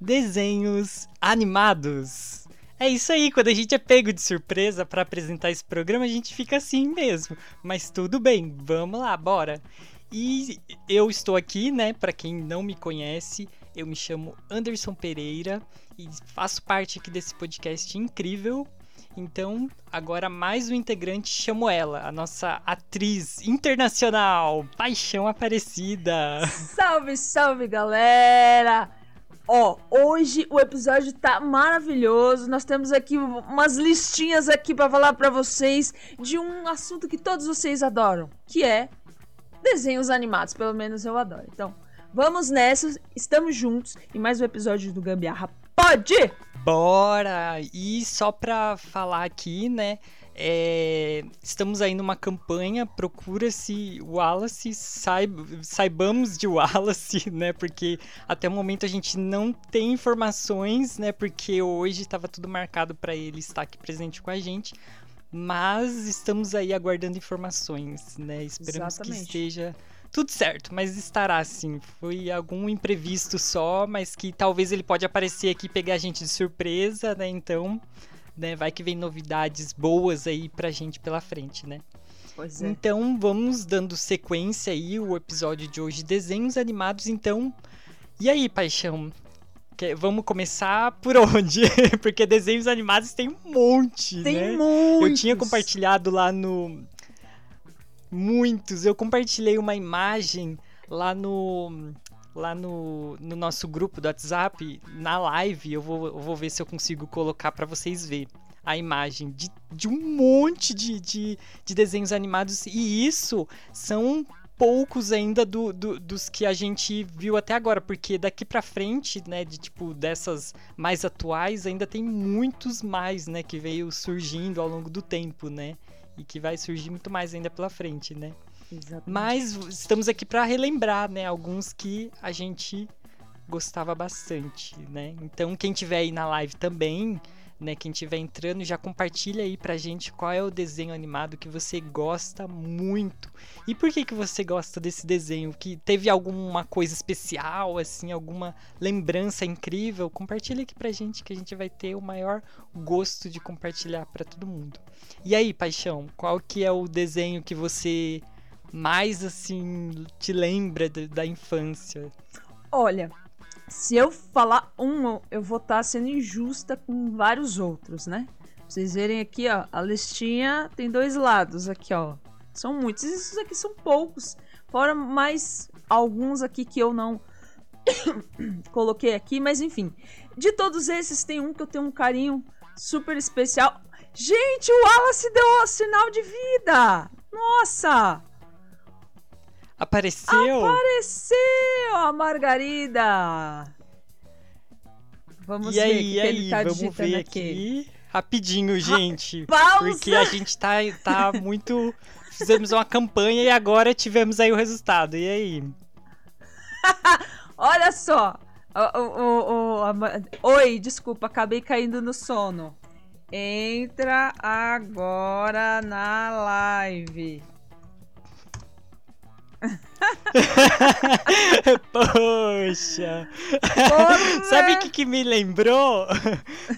desenhos animados. É isso aí, quando a gente é pego de surpresa para apresentar esse programa, a gente fica assim mesmo. Mas tudo bem, vamos lá, bora. E eu estou aqui, né, para quem não me conhece, eu me chamo Anderson Pereira e faço parte aqui desse podcast incrível. Então, agora mais um integrante, chamo ela, a nossa atriz internacional, Paixão Aparecida. Salve, salve, galera! Ó, hoje o episódio tá maravilhoso. Nós temos aqui umas listinhas aqui para falar para vocês de um assunto que todos vocês adoram, que é desenhos animados, pelo menos eu adoro. Então, vamos nessa, estamos juntos em mais um episódio do Gambiarra. Pode! Bora! E só pra falar aqui, né? É, estamos aí numa campanha, procura-se Wallace, saib, saibamos de Wallace, né? Porque até o momento a gente não tem informações, né? Porque hoje estava tudo marcado para ele estar aqui presente com a gente. Mas estamos aí aguardando informações, né? Esperamos Exatamente. que esteja tudo certo, mas estará sim. Foi algum imprevisto só, mas que talvez ele pode aparecer aqui e pegar a gente de surpresa, né? Então, né, vai que vem novidades boas aí pra gente pela frente, né? Pois é. Então, vamos dando sequência aí o episódio de hoje, desenhos animados, então. E aí, paixão? Que- Vamos começar por onde? Porque desenhos animados tem um monte, Tem né? muitos. Eu tinha compartilhado lá no. Muitos. Eu compartilhei uma imagem lá no. Lá no, no nosso grupo do WhatsApp, na live. Eu vou, eu vou ver se eu consigo colocar pra vocês verem a imagem de, de um monte de, de, de desenhos animados. E isso são poucos ainda do, do- dos que a gente viu até agora, porque daqui pra frente, né, de tipo dessas mais atuais, ainda tem muitos mais, né, que veio surgindo ao longo do tempo, né? E que vai surgir muito mais ainda pela frente, né? Exatamente. Mas estamos aqui pra relembrar, né, alguns que a gente gostava bastante, né? Então quem tiver aí na live também, né, quem tiver entrando, já compartilha aí pra gente qual é o desenho animado que você gosta muito. E por que que você gosta desse desenho? Que teve alguma coisa especial, assim, alguma lembrança incrível? Compartilha aqui pra gente que a gente vai ter o maior gosto de compartilhar pra todo mundo. E aí, paixão, qual que é o desenho que você mais assim te lembra da- da infância? Olha, se eu falar um, eu vou estar sendo injusta com vários outros, né? Pra vocês verem aqui, ó, a listinha tem dois lados aqui, ó. São muitos. Esses aqui são poucos. Fora mais alguns aqui que eu não coloquei aqui, mas enfim. De todos esses, tem um que eu tenho um carinho super especial. Gente, o Wallace deu sinal de vida! Nossa! Apareceu? Apareceu a Margarida! Vamos e ver o aí, que, e que aí, ele tá vamos digitando ver aqui. aqui. Rapidinho, gente. Pausa! Porque a gente tá, tá muito. Fizemos uma campanha e agora tivemos aí o resultado. E aí? Olha só! O- o- o- o- a Oi, desculpa, acabei caindo no sono. Entra agora na live. Poxa! Porra! Sabe o que, que me lembrou?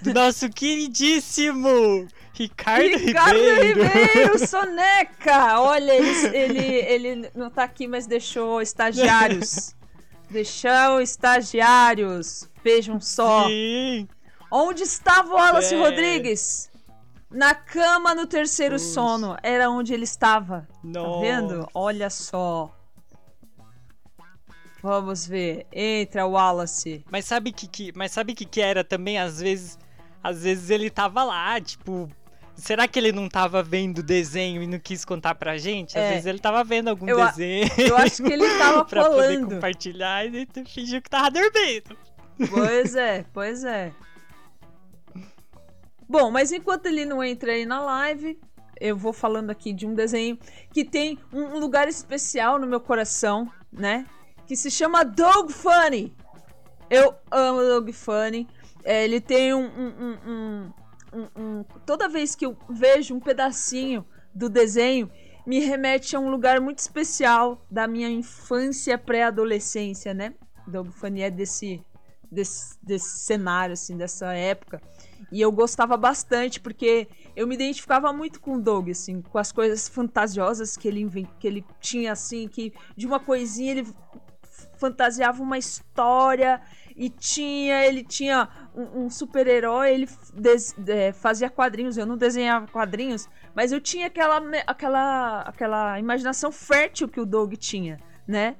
Do nosso queridíssimo Ricardo, Ricardo Ribeiro. Ribeiro, Soneca! Olha, ele, ele, ele não tá aqui, mas deixou estagiários. Deixou estagiários. Vejam só. Sim. Onde estava o Wallace É. Rodrigues? Na cama no terceiro sono. Era onde ele estava. Tá vendo? Olha só. Vamos ver. Entra, Wallace. Mas sabe que, que mas sabe que que era também às vezes, às vezes ele tava lá, tipo, será que ele não tava vendo o desenho e não quis contar pra gente? Às É. vezes ele tava vendo algum Eu a- desenho Eu acho que ele tava pra poder falando. compartilhar e ele fingiu que tava dormindo. Pois é, pois é. Bom, mas enquanto ele não entra aí na live, eu vou falando aqui de um desenho que tem um lugar especial no meu coração, né? Que se chama Dog Funny. Eu amo Dog Funny. É, ele tem um, um, um, Toda vez que eu vejo um pedacinho do desenho, me remete a um lugar muito especial da minha infância pré-adolescência, né? Dog Funny é desse, desse, desse cenário, assim, dessa época. E eu gostava bastante, porque eu me identificava muito com o Doug, assim, com as coisas fantasiosas que ele, que ele tinha, assim, que de uma coisinha ele fantasiava uma história e tinha ele tinha um, um super-herói ele des, é, fazia quadrinhos eu não desenhava quadrinhos mas eu tinha aquela aquela aquela imaginação fértil que o Doug tinha né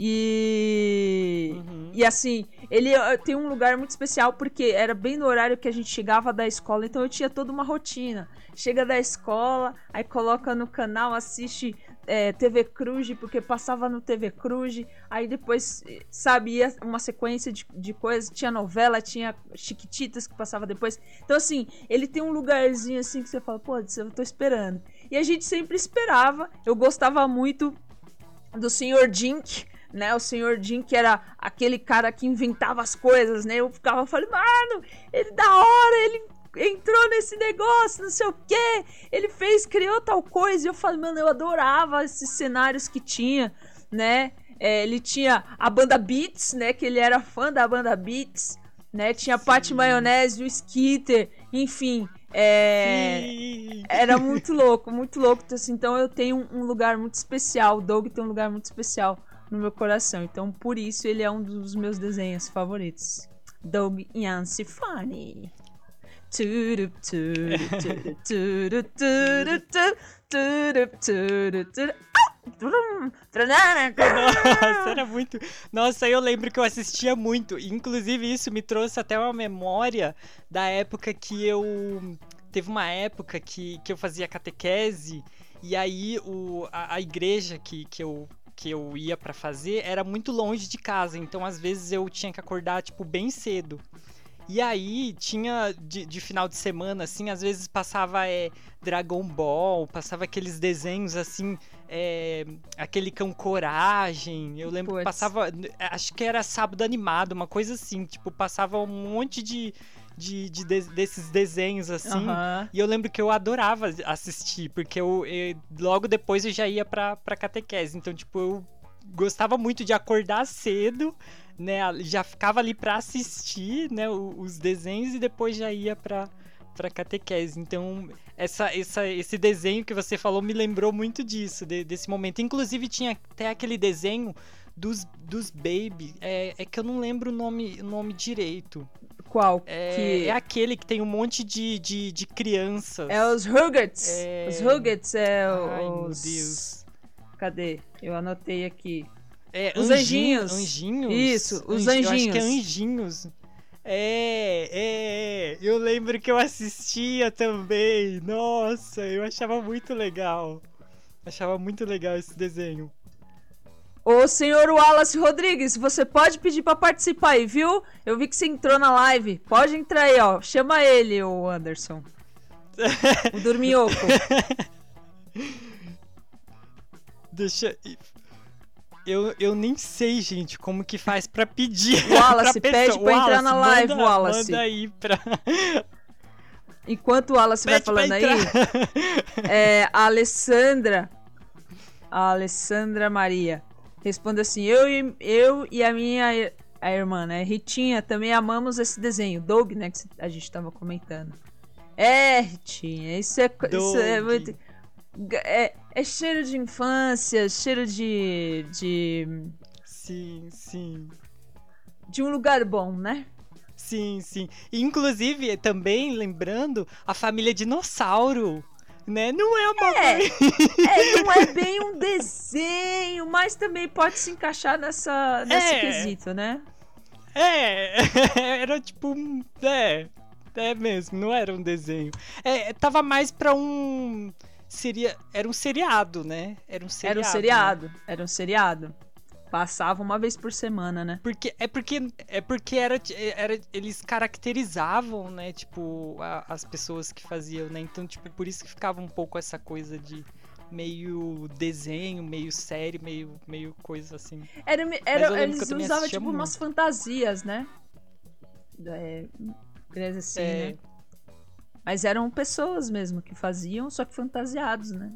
e, uhum. e assim, ele tem um lugar muito especial porque era bem no horário que a gente chegava da escola, então eu tinha toda uma rotina. Chega da escola, aí coloca no canal, assiste é, TV Cruz, porque passava no TV Cruz, aí depois, sabe, ia uma sequência de, de coisas, tinha novela, tinha Chiquititas que passava depois. Então, assim, ele tem um lugarzinho assim que você fala, pô, eu tô esperando. E a gente sempre esperava, eu gostava muito do Sr. Dink, né? O senhor Jim, que era aquele cara que inventava as coisas, né? Eu ficava falando, mano, ele da hora, ele entrou nesse negócio, não sei o que, ele fez, criou tal coisa. E eu falei, mano, eu adorava esses cenários que tinha, né? É, ele tinha a banda Beats, né? Que ele era fã da banda Beats, né? Tinha a Pat Maionese, o Skitter, enfim. É, era muito louco, muito louco. Assim, então eu tenho um lugar muito especial. O Doug tem um lugar muito especial no meu coração. Então, por isso, ele é um dos meus desenhos favoritos. Doug Yancey Funny. Nossa, era muito. Nossa, eu lembro que eu assistia muito. Inclusive, isso me trouxe até uma memória da época que eu. Teve uma época que, que eu fazia catequese. E aí o, a, a igreja que, que eu que eu ia para fazer era muito longe de casa, então às vezes eu tinha que acordar tipo bem cedo. E aí tinha de, de final de semana, assim, às vezes passava é, Dragon Ball, passava aqueles desenhos assim, é, aquele cão coragem. Eu lembro Puts. que passava. Acho que era sábado animado, uma coisa assim. Tipo, passava um monte de, de, de, de, desses desenhos assim. Uhum. E eu lembro que eu adorava assistir, porque eu, eu, logo depois eu já ia pra, pra catequese. Então, tipo, eu gostava muito de acordar cedo, né? Já ficava ali pra assistir, né, os desenhos e depois já ia pra, pra catequese. Então, essa, essa, esse desenho que você falou me lembrou muito disso, de, desse momento. Inclusive, tinha até aquele desenho dos, dos Baby. É, é que eu não lembro o nome, o nome direito. Qual? É, que... é aquele que tem um monte de, de, de crianças. É os Rugrats. É... Os Rugrats é Ai, os... meu Deus. Cadê? Eu anotei aqui. É, os anjinhos. Anjinhos? Isso, os anjinhos. Eu acho que é anjinhos. É, é, eu lembro que eu assistia também. Nossa, eu achava muito legal. Achava muito legal esse desenho. Ô, senhor Wallace Rodrigues, você pode pedir para participar aí, viu? Eu vi que você entrou na live. Pode entrar aí, ó. Chama ele, o Anderson. o Dorminhoco. Deixa. Eu, eu nem sei, gente, como que faz pra pedir. Wallace, pra pede pra Wallace, entrar na live, manda, Wallace. Manda aí pra. Enquanto o Wallace pede vai falando aí, é, a Alessandra. A Alessandra Maria responde assim: eu e, eu e a minha a irmã, né, Ritinha, também amamos esse desenho. Doug, né, que a gente tava comentando. É, Ritinha, isso é, isso é muito. É, é cheiro de infância, cheiro de. de. Sim, sim. De um lugar bom, né? Sim, sim. Inclusive, também lembrando a família dinossauro né? Não é uma é, é, não é bem um desenho, mas também pode se encaixar nessa, nesse é, quesito, né? É, era tipo um. É, é mesmo, não era um desenho. É, tava mais pra um. Seria. Era um seriado, né? Era um seriado. Era um seriado, né? era um seriado. Passava uma vez por semana, né? Porque, é porque, é porque era, era, eles caracterizavam, né, tipo, a- as pessoas que faziam, né? Então, tipo, por isso que ficava um pouco essa coisa de meio desenho, meio série, meio, meio coisa assim. Era, era, eles usavam, tipo, umas fantasias, né? É, coisa assim, É, né? Mas eram pessoas mesmo que faziam, só que fantasiados, né?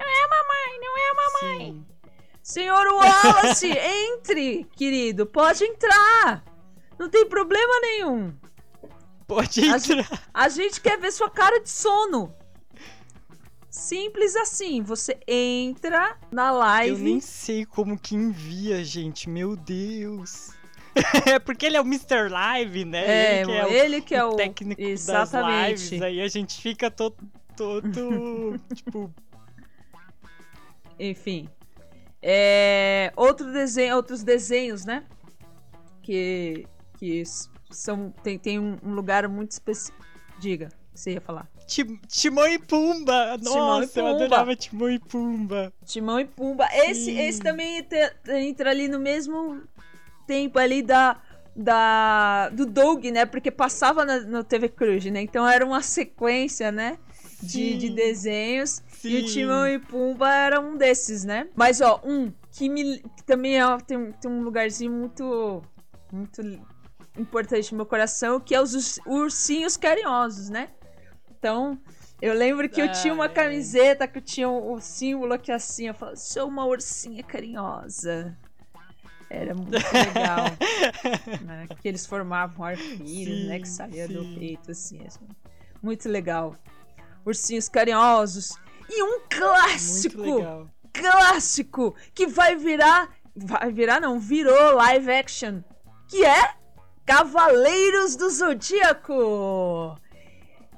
Não é a mamãe, não é a mamãe. sim. Senhor Wallace, entre, querido, pode entrar. Não tem problema nenhum. Pode A entrar. A gente quer ver sua cara de sono. Simples assim, você entra na Eu live. nem sei como que envia, gente. Meu Deus. é porque ele é o Mr. Live, né? É, ele que é o, ele que é o o técnico das exatamente. lives. Aí a gente fica todo, todo tipo, Enfim. É, outro desenho, outros desenhos, né? Que, que são, tem, tem um lugar muito específico. Diga, você ia falar. Tim- Timão e Pumba. Timão e Nossa, eu Pumba. adorava Timão e Pumba. Timão e Pumba. Esse, Sim. esse também te- entra ali no mesmo tempo ali da, da do Doug, né? Porque passava na, no TV Cruz, né? Então era uma sequência, né? De, de Sim. desenhos. E o Sim. Timão e Pumba era um desses, né? Mas, ó, um que, me, que também é, tem, um- tem um lugarzinho muito, muito importante no meu coração, que é os urs- ursinhos carinhosos, né? Então, eu lembro que eu tinha uma camiseta que tinha o, o símbolo aqui assim, eu falava, sou uma ursinha carinhosa. Era muito legal. né? Que eles formavam arco-íris, né? Que Sim, saía do sim. peito, assim, assim. Muito legal. Ursinhos carinhosos. E um clássico! Clássico que vai virar. Vai virar, não, virou live action. Que é Cavaleiros do Zodíaco.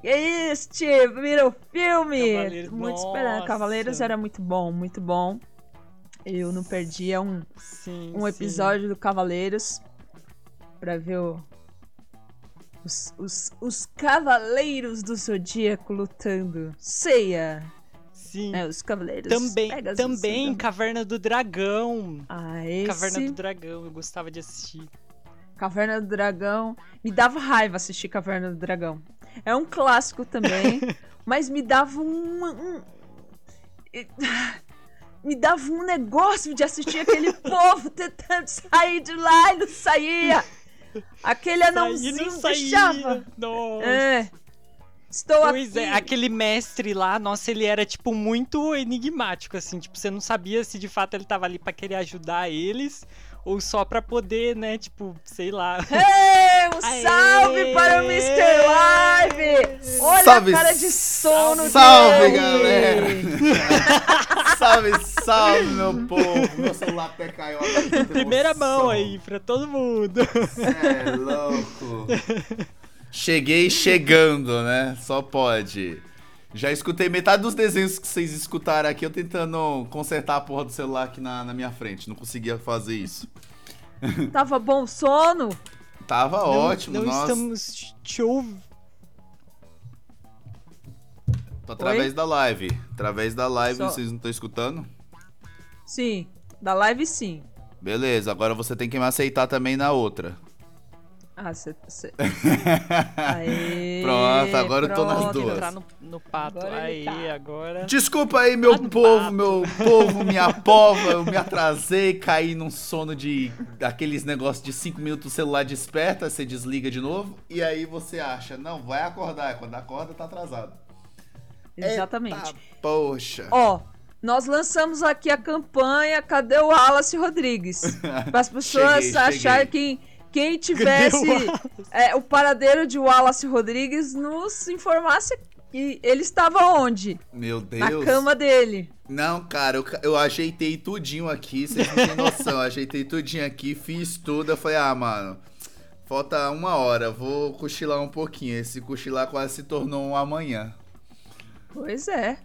E este virou filme. Cavaleiros, muito esperando. nossa. Cavaleiros era muito bom, muito bom. Eu não perdia um, Sim, um sim. episódio do Cavaleiros pra ver o- os, os, os Cavaleiros do Zodíaco lutando. Ceia. Sim. né, os Cavaleiros. Também, Pegasus, também então. Caverna do Dragão. Ah, esse... Caverna do Dragão, eu gostava de assistir. Caverna do Dragão. Me dava raiva assistir Caverna do Dragão. É um clássico também, mas me dava um. um- Me dava um negócio de assistir aquele povo tentando sair de lá e não saía. Aquele anãozinho deixava. Nossa. É. Estou Pois aqui. é, aquele mestre lá, nossa, ele era, tipo, muito enigmático, assim. Tipo, você não sabia se de fato ele tava ali pra querer ajudar eles ou só pra poder, né, tipo, sei lá. Ei, um Aê! salve para o Mr. Live! Olha Salve, a cara de sono salve, dele! galera! salve, salve, meu povo! Meu celular até caiu Primeira mão aí pra todo mundo. Cê é louco. Cheguei chegando, né? Só pode. Já escutei metade dos desenhos que vocês escutaram aqui, eu tentando consertar a porra do celular aqui na, na minha frente. Não conseguia fazer isso. Tava bom sono? Tava Não- ótimo, não nossa. estamos te ouvindo. Tô através Oi? da live. Através da live, Só- vocês não estão escutando? Sim. Da live sim. Beleza, agora você tem que me aceitar também na outra. Ah, você. Cê... Aê, Pronto, agora eu tô nas pronto. duas. Entrar no, no pato. Agora aí, tá. agora. Desculpa aí, meu Tá povo, papo. meu povo, minha pova, eu me atrasei, caí num sono de aqueles negócios de 5 minutos o celular desperta, você desliga de novo, e aí você acha, não, vai acordar, quando acorda tá atrasado. Exatamente. Eita, poxa. Ó, nós lançamos aqui a campanha Cadê o Wallace Rodrigues? Para as pessoas Cheguei, acharem cheguei. que quem tivesse é, o paradeiro de Wallace Rodrigues nos informasse que ele estava onde? Meu Na Deus. cama dele. Não, cara, eu, eu ajeitei tudinho aqui, vocês não têm noção, eu ajeitei tudinho aqui, fiz tudo, eu falei, ah, mano, falta uma hora, vou cochilar um pouquinho, esse cochilar quase se tornou um amanhã. Pois é.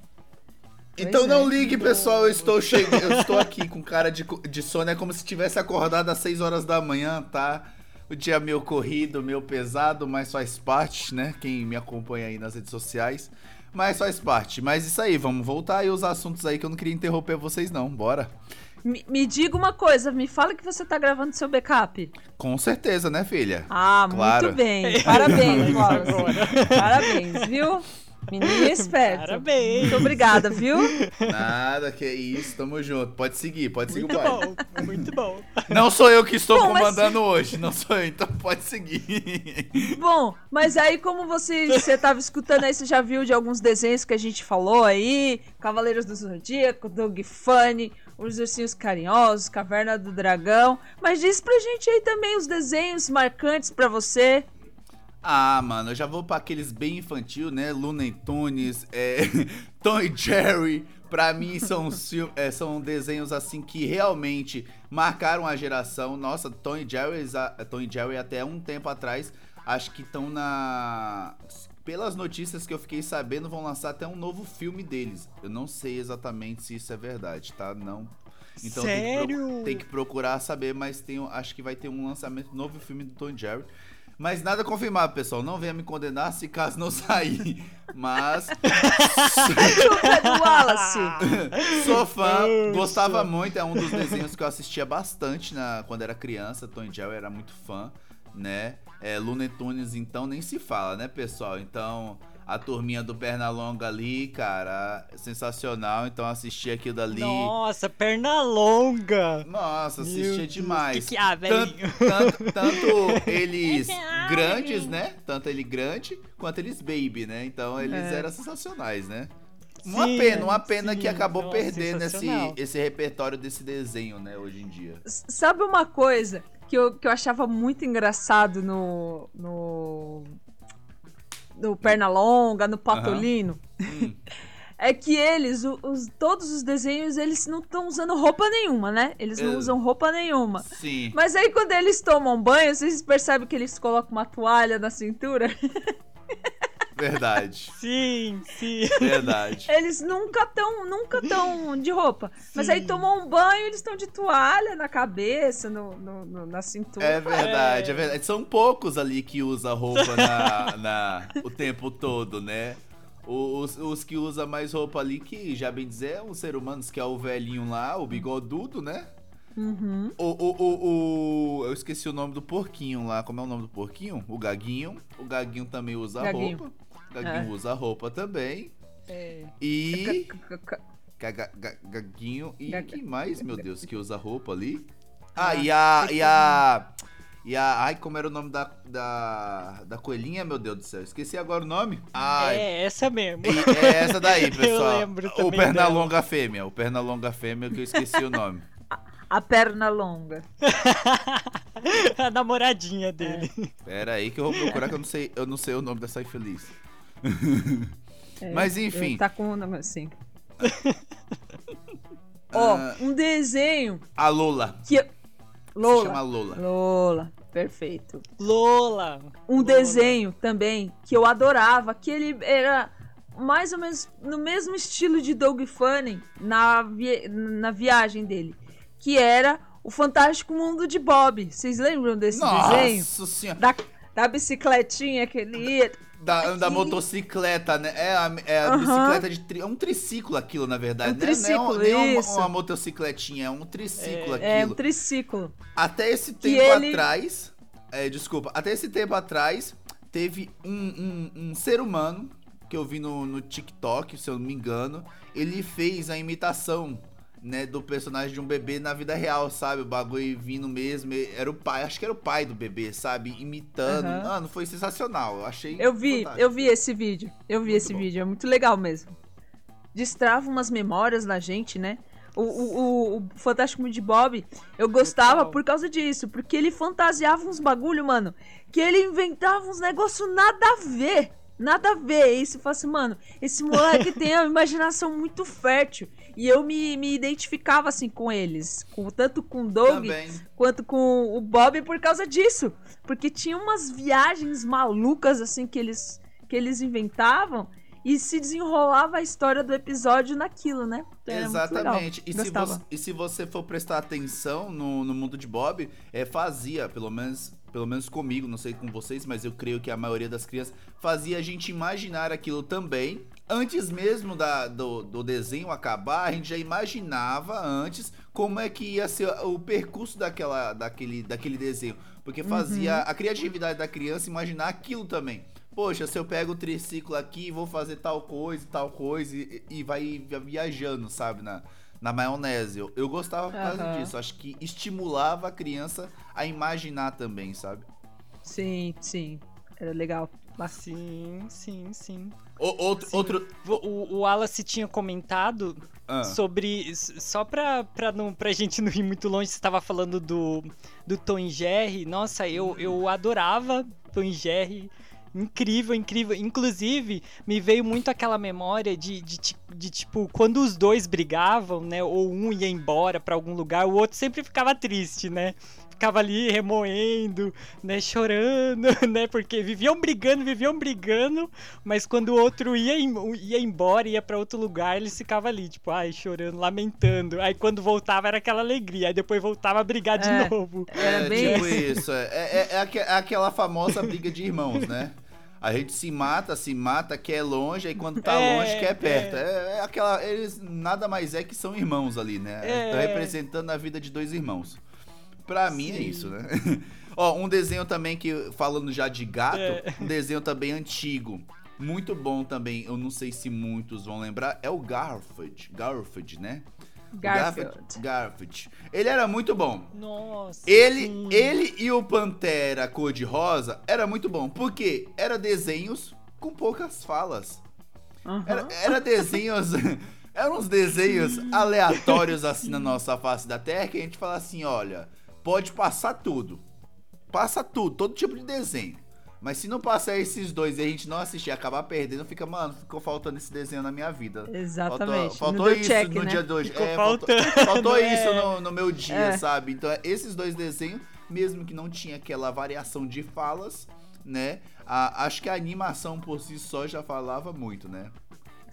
Então Pois não é. ligue, pessoal, eu estou chegando, eu estou aqui com cara de, de sono, é como se tivesse acordado às 6 horas da manhã, tá? O dia meio corrido, meio pesado, mas faz parte, né? Quem me acompanha aí nas redes sociais, mas faz parte. Mas isso aí, vamos voltar aí os assuntos aí que eu não queria interromper vocês não, bora. Me, me diga uma coisa, me fala que você tá gravando seu backup. Com certeza, né, filha? Ah, Claro. muito bem. Parabéns, Wallace. Parabéns, viu? Menino esperto. Parabéns. Muito obrigada, viu? Nada, que isso, tamo junto. Pode seguir, pode seguir Muito o baile. bom, muito bom. Não sou eu que estou Bom, mas- comandando hoje, não sou eu, então pode seguir. Bom, mas aí como você você tava escutando aí, você já viu de alguns desenhos que a gente falou aí, Cavaleiros do Zodíaco, Dog Funny, Os Ursinhos Carinhosos, Caverna do Dragão, mas diz pra gente aí também os desenhos marcantes pra você. Ah, mano, eu já vou pra aqueles bem infantil, né? Looney Tunes, é, Tom e Jerry. Pra mim são, é, são desenhos assim que realmente marcaram a geração. Nossa, Tom e Jerry, Tom e Jerry até um tempo atrás, acho que estão na. Pelas notícias que eu fiquei sabendo, vão lançar até um novo filme deles. Eu não sei exatamente se isso é verdade, tá? Não. Então Tem, que Sério? tem que procurar saber, mas tem, acho que vai ter um lançamento novo filme do Tom e Jerry. Mas nada confirmado, pessoal. Não venha me condenar se caso não sair. Mas Chupa do Wallace. sou fã, gostava muito. É um dos desenhos que eu assistia bastante na, quando era criança. Tom e Jerry era muito fã, né? É, Looney Tunes, então, nem se fala, né, pessoal? Então, a turminha do Pernalonga ali, cara, sensacional. Então, assisti aquilo dali. Nossa, perna longa. Nossa, Meu assistia Deus, demais. que que há, tanto, velhinho? tanto, tanto eles É grandes, né? Tanto ele grande quanto eles baby, né? Então eles É. eram sensacionais, né? Uma Sim, pena, uma pena sim. que acabou Nossa, perdendo esse, esse repertório desse desenho, né, hoje em dia. S- Sabe uma coisa que eu, que eu achava muito engraçado no. no. No Pernalonga, no Patolino? Hum. É que eles, os, todos os desenhos, eles não estão usando roupa nenhuma, né? Eles não É. usam roupa nenhuma. Sim. Mas aí quando eles tomam banho, vocês percebem que eles colocam uma toalha na cintura? Verdade. Sim, sim. Verdade. Eles nunca tão, nunca tão de roupa. Mas aí Sim. tomam um banho, eles estão de toalha na cabeça, no, no- no- na cintura. É verdade, é verdade. São poucos ali que usam roupa na, na- o tempo todo, né? Os, os que usam mais roupa ali, que já bem dizer, é um ser humano, que é o velhinho lá, o bigodudo, né? Uhum. O, o, o, o- Eu esqueci o nome do porquinho lá. Como é o nome do porquinho? O Gaguinho. O Gaguinho também usa Gaguinho. roupa. Gaguinho É. usa roupa também. É. E. Ga- Gaguinho. E quem mais, meu Deus, que usa roupa ali? Ah, e a. E a. E a. Ai, como era o nome da. Da, da coelhinha, meu Deus do céu? Esqueci agora o nome. Ai. É essa mesmo. E- É essa daí, pessoal. lembro o Pernalonga Fêmea. O Pernalonga Fêmea que eu esqueci o nome. A perna longa. A namoradinha dele. Pera aí que eu vou procurar que eu não sei, eu não sei o nome dessa infeliz. É, Mas enfim. Tá com um assim. Ó, Ah, um desenho a Lola. que. eu- Se chama Lola. Lola. Lola, perfeito. Lola. Um Lola. desenho também que eu adorava, que ele era mais ou menos no mesmo estilo de Doug Funny na, vi- na viagem dele, que era o Fantástico Mundo de Bob. Vocês lembram desse desenho? Nossa senhora. Da, da bicicletinha que ele ia. Da, da motocicleta, né? É a, é a Aham. bicicleta de. Tri, é um triciclo aquilo, na verdade. É um né? triciclo, não é, nem uma, uma motocicletinha, é um triciclo É, aquilo. um triciclo. Até esse tempo ele- atrás. É, desculpa, até esse tempo atrás, teve um, um, um ser humano que eu vi no, no TikTok, se eu não me engano. Ele fez a imitação, né, do personagem de um bebê na vida real, sabe? O bagulho vindo mesmo. Era o pai, acho que era o pai do bebê, sabe? Imitando. Aham. Mano, foi sensacional. Eu achei. Eu vi, fantástico. eu vi esse vídeo. Eu vi Muito esse bom. vídeo, é muito legal mesmo. Destrava umas memórias na gente, né? O, o, o, o Fantástico Mundo de Bob, eu gostava Total. por causa disso, porque ele fantasiava uns bagulho, mano, que ele inventava uns negócios nada a ver. Nada a ver. E você fala assim, mano, esse moleque tem uma imaginação muito fértil. E eu me, me identificava assim com eles. Com, tanto com o Doug Também. quanto com o Bob por causa disso. Porque tinha umas viagens malucas assim que eles que eles inventavam e se desenrolava a história do episódio naquilo, né? Então legal. Exatamente. E se, você, e se você for prestar atenção no, no mundo de Bob, é, fazia, pelo menos, pelo menos comigo, não sei com vocês, mas eu creio que a maioria das crianças fazia a gente imaginar aquilo também. Antes mesmo da, do, do desenho acabar, a gente já imaginava antes como é que ia ser o percurso daquela, daquele, daquele desenho. Porque fazia a criatividade da criança imaginar aquilo também. Poxa, se eu pego o triciclo aqui, vou fazer tal coisa, tal coisa, e, e vai viajando, sabe, na, na maionese. Eu, eu gostava por causa Aham. disso. Acho que estimulava a criança a imaginar também, sabe? Sim, sim. Era legal. Sim, sim, sim. O- outro, Sim. outro. O, o Wallace tinha comentado ah, sobre. Só pra, pra, não, pra gente não ir muito longe, você tava falando do, do Tom e Jerry. Nossa, eu, eu adorava Tom e Jerry. Incrível, incrível. Inclusive, me veio muito aquela memória de, de, de, tipo, quando os dois brigavam, né? Ou um ia embora pra algum lugar, o outro sempre ficava triste, né? Ficava ali remoendo, né? Chorando, né? Porque viviam brigando, viviam brigando, mas quando o outro ia, ia embora, ia pra outro lugar, eles ficavam ali, tipo, ai, chorando, lamentando. Aí quando voltava era aquela alegria, aí depois voltava a brigar de É. novo. Era é, bem tipo isso. É, é, é é aquela famosa briga de irmãos, né? A gente se mata, se mata, quer longe, aí quando tá É, longe, quer perto. É. é aquela. Eles nada mais é que são irmãos ali, né? É. Estão representando a vida de dois irmãos. Pra mim é Sim. isso, né? Ó, um desenho também que, falando já de gato, É. um desenho também antigo. Muito bom também, eu não sei se muitos vão lembrar, é o Garfield. Garfield, né? Garfield. Garfield. Ele era muito bom. Nossa. Ele, ele e o Pantera cor-de-rosa era muito bom. Porque era desenhos com poucas falas. Aham. Era, era desenhos. eram uns desenhos aleatórios assim na nossa face da Terra que a gente fala assim: olha, pode passar tudo. Passa tudo, todo tipo de desenho. Mas se não passar esses dois e a gente não assistir e acabar perdendo, fica, mano, ficou faltando esse desenho na minha vida. Exatamente. Faltou, faltou isso check, no né? dia de hoje. Ficou É, faltou, faltando, faltou é. isso no, no meu dia, É. sabe? Então, esses dois desenhos, mesmo que não tinha aquela variação de falas, né? a- acho que a animação por si só já falava muito, né?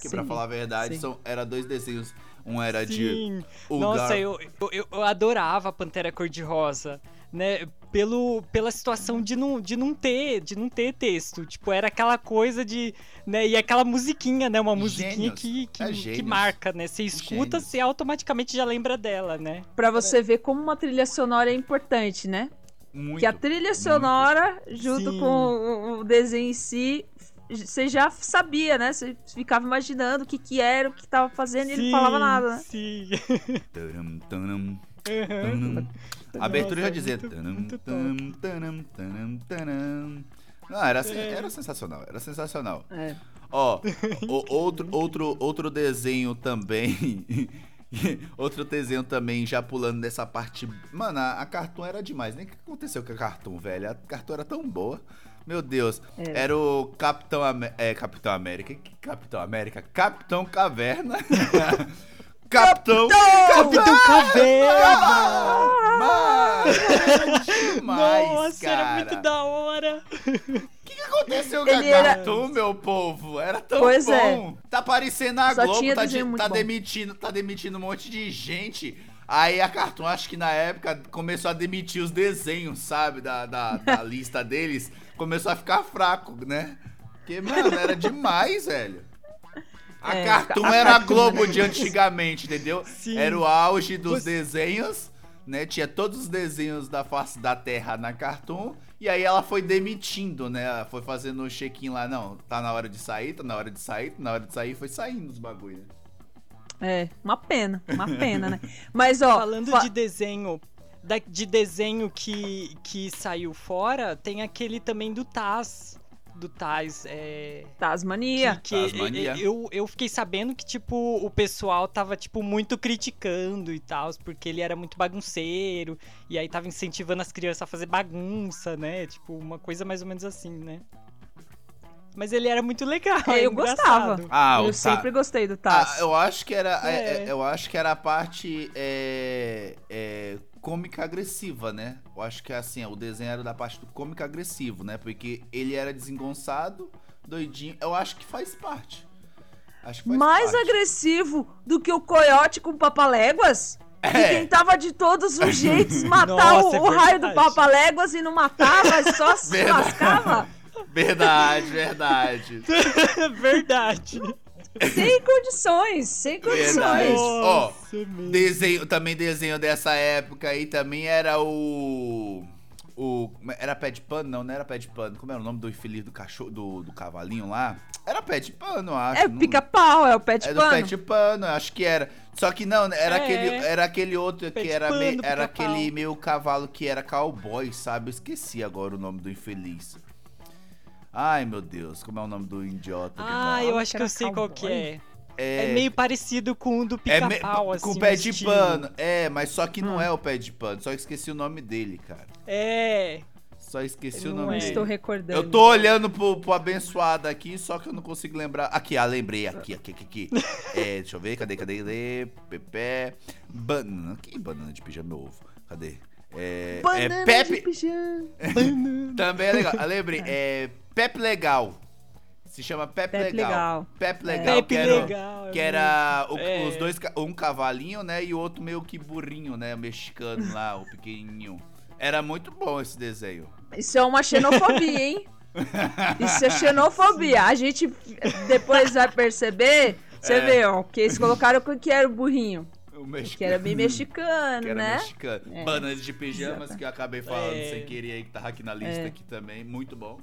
Que pra Sim, falar a verdade, sim. são, era dois desenhos. Um era de. Sim. O Nossa, Gar- eu, eu, eu- eu adorava a Pantera Cor-de-Rosa, né? Pelo, pela situação de não, de não ter, de não ter texto. Tipo, era aquela coisa de, né? E aquela musiquinha, né? Uma musiquinha Gênios. que, que, É que marca, né? Você escuta, Gênios. você automaticamente já lembra dela, né? Pra você ver como uma trilha sonora é importante, né? Muito. que a trilha sonora, junto Sim. com o- desenho em si, você já sabia, né? Você ficava imaginando o que que era, o que tava fazendo e ele não falava nada, né? Sim. Taram, taram, Uhum. A abertura já dizia. muito- muito. Não, era, É. era sensacional, era sensacional. É. Ó, o- outro, outro, outro desenho também. outro desenho também, já pulando dessa parte. Mano, a, a Cartoon era demais. Nem o que aconteceu com a Cartoon, velho? A Cartoon era tão boa. Meu Deus. Era. Era o Capitão, Amé- é, Capitão América. Que Capitão América? Capitão Caverna. Capitão! Capitão Caverna! Mano, era demais, Nossa, cara. era muito da hora. O que, que aconteceu com Ele a era- Cartoon, meu povo? Era tão Pois é. bom. Tá parecendo a Só Globo, tá, de- tá demitindo, tá demitindo um monte de gente. Aí a Cartoon, acho que na época, começou a demitir os desenhos, sabe? Da, da, da lista deles. Começou a ficar fraco, né? Porque, mano, era demais, velho. A É, Cartoon a era a Globo de antigamente, entendeu? Sim. Era o auge dos Você- desenhos, né? Tinha todos os desenhos da face da Terra na Cartoon. E aí ela foi demitindo, né? Ela foi fazendo o check-in lá. Não, tá na hora de sair, tá na hora de sair, tá na hora de sair. Foi saindo os bagulho. né? É, uma pena, uma pena, né? Mas, ó. Falando fa- de desenho, de desenho que, que saiu fora, tem aquele também do Taz. Do Taz, é. Tasmania. Que, que Tasmania. eu, eu fiquei sabendo que, tipo, o pessoal tava, tipo, muito criticando e tal, porque ele era muito bagunceiro, e aí tava incentivando as crianças a fazer bagunça, né? Tipo, uma coisa mais ou menos assim, né? Mas ele era muito legal. É, era eu engraçado. gostava. Ah, o eu Ta- sempre gostei do Ah, Taz. eu acho que era. é, É. é, eu acho que era a parte é, é, cômica agressiva, né? Eu acho que assim, o desenho era da parte do cômico agressivo, né? Porque ele era desengonçado, doidinho. Eu acho que faz parte. Acho que faz Mais parte. agressivo do que o coiote com papaléguas? Que É. tentava de todos os jeitos matar Nossa, o, é o raio do papaléguas e não matava, só se Verdade. lascava. Verdade, verdade. Verdade. Sem condições, sem condições. Ó, meu. Desenho, também desenho dessa época aí também era o. O. Era pé de pano? Não, não era pé de pano. Como era o nome do infeliz do cachorro, do, do cavalinho lá? Era pé de pano, eu acho. É o pica-pau, é o pé de É do pano. pé de pano, eu acho que era. Só que não, era, É. aquele, era aquele outro Pé que era, pano, me- era aquele meio cavalo que era cowboy, sabe? Eu esqueci agora o nome do infeliz. Ai, meu Deus, como é o nome do idiota? Ah, eu acho que eu sei qual que é. É meio parecido com o do é me- pica-pau, assim. com o pé de estilo. pano. É, mas só que Hum. não é o pé de pano. Só esqueci o nome dele, cara. É. Só esqueci o Não nome é. dele. Estou recordando. Eu tô olhando pro, pro abençoado aqui, só que eu não consigo lembrar. Aqui, ah, lembrei. Aqui, aqui, aqui, aqui. É, deixa eu ver, cadê, cadê, cadê? Pepe. Banana. Que banana de pijama ovo? Cadê? É, Banana é Pepe. Também é legal. Ah, lembrei. É Pepe Legal. Se chama Pepe, Pepe Legal. Legal. Pepe Legal. Pepe que era, Legal. é que era o- É. os dois, um cavalinho, né? E o outro meio que burrinho, né? O mexicano lá, o pequenininho. Era muito bom esse desenho. Isso é uma xenofobia, hein? Isso é xenofobia. A gente depois vai perceber. Você É. vê, ó, que eles colocaram o que era o burrinho. O mexicano. Que era bem mexicano, Que era né? mexicano. É. Bananas de pijamas, Exato. que eu acabei falando É. sem querer aí, que tava aqui na lista É. aqui também. Muito bom.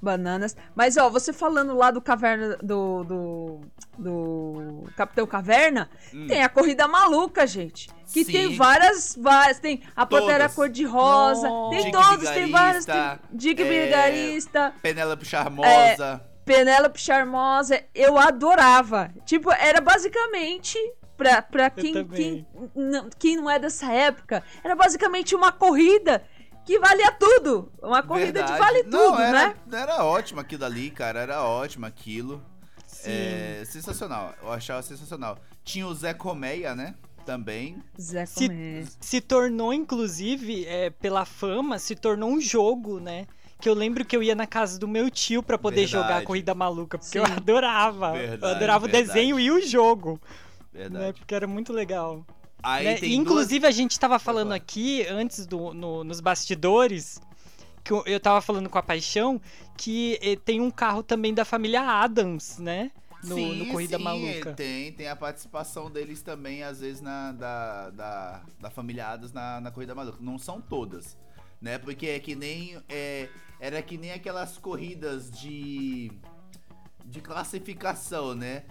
Bananas. Mas, ó, você falando lá do caverna. Do. Do. do Capitão Caverna, Hum. tem a corrida maluca, gente. Que Sim. tem várias, várias. Tem a Pantera. Cor-de-Rosa. Tem Dick todos, tem várias. Tem Vigarista, Dick é, Vigarista. Penélope Charmosa. Penélope Charmosa, eu adorava. Tipo, era basicamente. Pra, pra quem, quem, não, quem não é dessa época, era basicamente uma corrida que valia tudo. Uma corrida de Verdade. vale Não, tudo, era, né? Era ótimo aquilo ali, cara. Era ótimo aquilo. Sim. É, sensacional. Eu achava sensacional. Tinha o Zé Colmeia, né? Também. Zé Se- Comé. Se tornou, inclusive, é, pela fama, se tornou um jogo, né? Que eu lembro que eu ia na casa do meu tio pra poder Verdade. jogar a Corrida Maluca, porque eu Sim. adorava. Verdade, eu adorava o verdade. desenho e o jogo, né? Verdade. Porque era muito legal. Né? E, Inclusive, a gente tava falando falar. aqui, antes do, no- nos bastidores, que eu, eu tava falando com a Paixão, que eh, tem um carro também da família Adams, né? No, sim, no Corrida sim, Maluca. Tem, tem a participação deles também, às vezes, na, da, da, da família Adams na, na Corrida Maluca. Não são todas, né? Porque é que nem. É, era que nem aquelas corridas de. de classificação, né?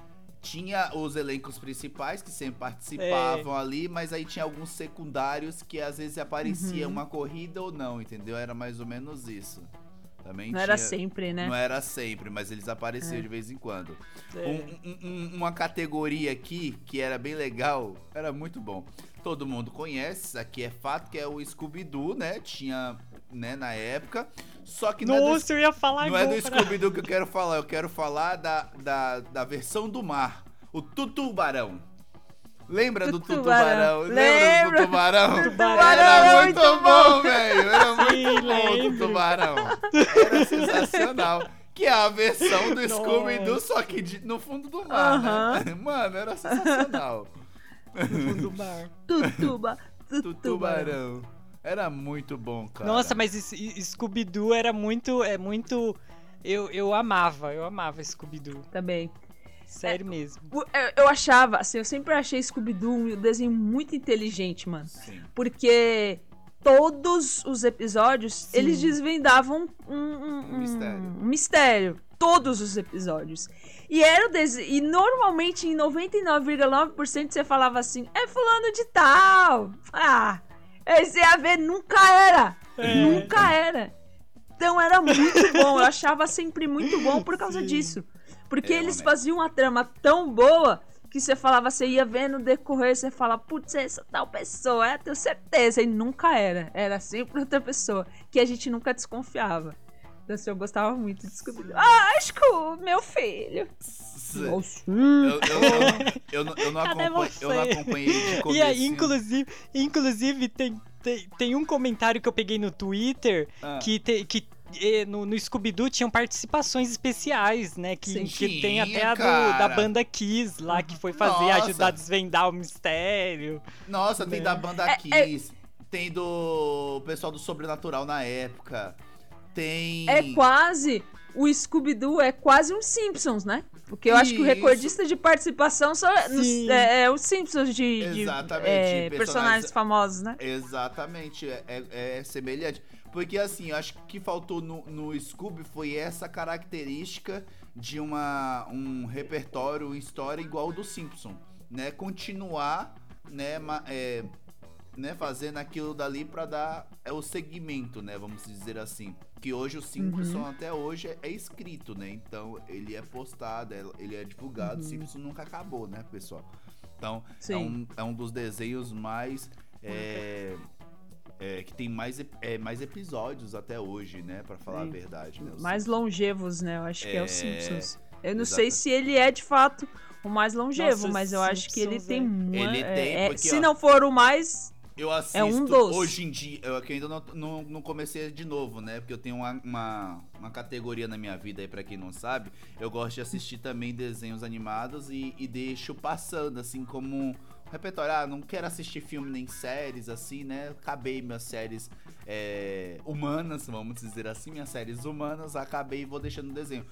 Tinha os elencos principais que sempre participavam É. ali, mas aí tinha alguns secundários que às vezes aparecia Uhum. uma corrida ou não, entendeu? Era mais ou menos isso. Também Não era tinha- sempre, né? Não era sempre, mas eles apareciam É. de vez em quando. É. Um- um- um- uma categoria aqui que era bem legal, era muito bom. Todo mundo conhece, isso aqui é fato, que é o Scooby-Doo, né? Tinha, né, na época. Só que não é do, Nossa, eu ia falar não é do agora. Scooby-Doo que eu quero falar, eu quero falar da, da, da versão do mar, o Tutubarão. Lembra do Tutubarão. Tutubarão? Lembra do. Tutubarão? Tutubarão Era é muito bom, velho. Era Sim, muito bom o lembro. Tubarão. Era sensacional. Que é a versão do Nossa. Scooby-Doo, só que de- no fundo do mar, né? Mano, era sensacional. No fundo do mar. Tutuba. Tutubarão. Era muito bom, cara. Nossa, mas Scooby-Doo era muito. É muito. Eu, eu amava, eu amava Scooby-Doo. Também. Sério mesmo. O- Eu, eu achava, assim, eu sempre achei Scooby-Doo um desenho muito inteligente, mano. Sim. Porque todos os episódios, Sim. eles desvendavam um, um- Um mistério. um mistério. Todos os episódios. E era o desenho. E normalmente, em 99,9% você falava assim: é fulano de tal. Ah, esse ver, nunca era. É. Nunca era. Então era muito bom. Eu achava sempre muito bom por causa Sim. disso. Porque É, eles faziam uma trama tão boa que você falava, você ia ver no decorrer, você fala, putz, essa tal pessoa, é, tenho certeza. E nunca era. Era sempre outra pessoa. Que a gente nunca desconfiava. Assim, eu gostava muito de Scooby-Doo. Ah, Scooby, meu filho. Nossa. Eu, eu, eu, eu, não- eu não Cadê acompanhei, eu não você? acompanhei de começo. E aí, inclusive, inclusive tem, tem, tem um comentário que eu peguei no Twitter Ah. que, te- que no, no Scooby-Doo tinham participações especiais, né? Que, Sim. que tem até a do- da banda Kiss lá, que foi fazer, Nossa. ajudar a desvendar o mistério. Nossa, tem né? da banda É- Kiss, tem do pessoal do Sobrenatural na época, tem... É quase. O Scooby-Doo é quase um Simpsons, né? Porque eu acho que o Isso. recordista de participação são, nos- é, é os Simpsons de, de, é, personagens- personagens famosos, né? Exatamente, é, é- é semelhante. Porque assim, eu acho que o que faltou no, no Scooby foi essa característica de uma, um repertório, uma história igual ao do Simpson, né? Continuar, né, é, né, fazendo aquilo dali pra dar é o segmento, né, vamos dizer assim. Que hoje o Simpson até hoje é, é escrito, né? Então ele é postado, é- ele é divulgado. O Simpson nunca acabou, né, pessoal? Então é um, é um dos desenhos mais é, é, que tem mais, é, mais episódios até hoje, né? Pra falar a Sim. verdade. Né? Mais longevos, né? Eu acho que é É, o Simpsons. Eu não exata- sei se ele é de fato o mais longevo, Nossa, mas eu acho que ele Simpsons tem é- uma, Ele é- tem, é- porque, se ó, não for o mais, Eu assisto É um dos. hoje em dia, eu aqui ainda não, não, não comecei de novo, né? Porque eu tenho uma, uma, uma categoria na minha vida aí, pra quem não sabe. Eu gosto de assistir também desenhos animados e, e deixo passando, assim, como um repertório. Ah, não quero assistir filme nem séries, assim, né? Acabei minhas séries é, humanas, vamos dizer assim, minhas séries humanas, acabei e vou deixando o desenho.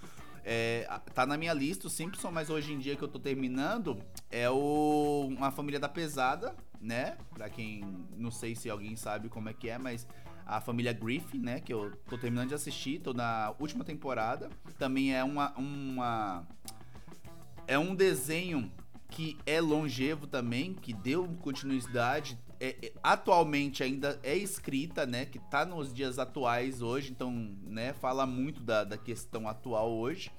É, tá na minha lista o Simpson, mas hoje em dia que eu tô terminando é o Uma Família da Pesada, né? Pra quem não sei se alguém sabe como é que é, mas a família Griffin, né? Que eu tô terminando de assistir, tô na última temporada. Também é uma. uma é um desenho que é longevo também, que deu continuidade. é- é- atualmente ainda é escrita, né? Que tá nos dias atuais hoje, então, né? Fala muito da, da questão atual hoje.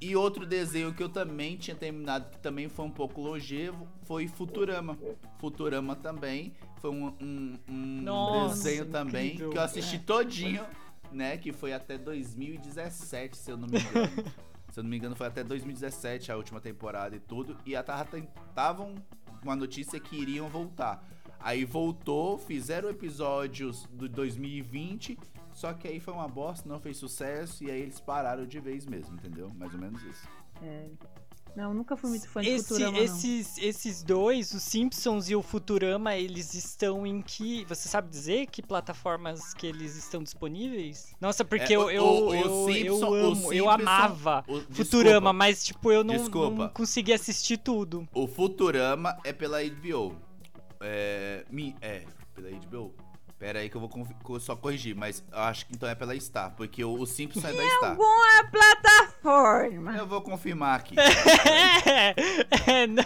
E outro desenho que eu também tinha terminado, que também foi um pouco longevo, foi Futurama. Futurama também foi um, um- um Nossa, desenho também incrível. que eu assisti todinho, né? Que foi até 2017, se eu não me engano. se eu não me engano, foi até 2017 a última temporada e tudo. E estavam com a notícia que iriam voltar. Aí voltou, fizeram episódios do 2020, só que aí foi uma bosta, não fez sucesso, e aí eles pararam de vez mesmo, entendeu? Mais ou menos isso. não, nunca fui muito fã de Esse- Futurama, não. esses, esses dois, os Simpsons e o Futurama, eles estão em que. Você sabe dizer que plataformas que eles estão disponíveis? Nossa, porque É, eu, o- eu, o- o eu, Simpson- eu o amo, eu Simpson- amava o- Futurama, desculpa. mas tipo, eu não, Desculpa. não consegui assistir tudo. O Futurama é pela HBO. É. Mi, é, pela HBO. Pera aí que eu vou só corrigir, mas eu acho que então é pela Star, porque o, o Simpson é da Star. Alguma plataforma. Eu vou confirmar aqui. É, não.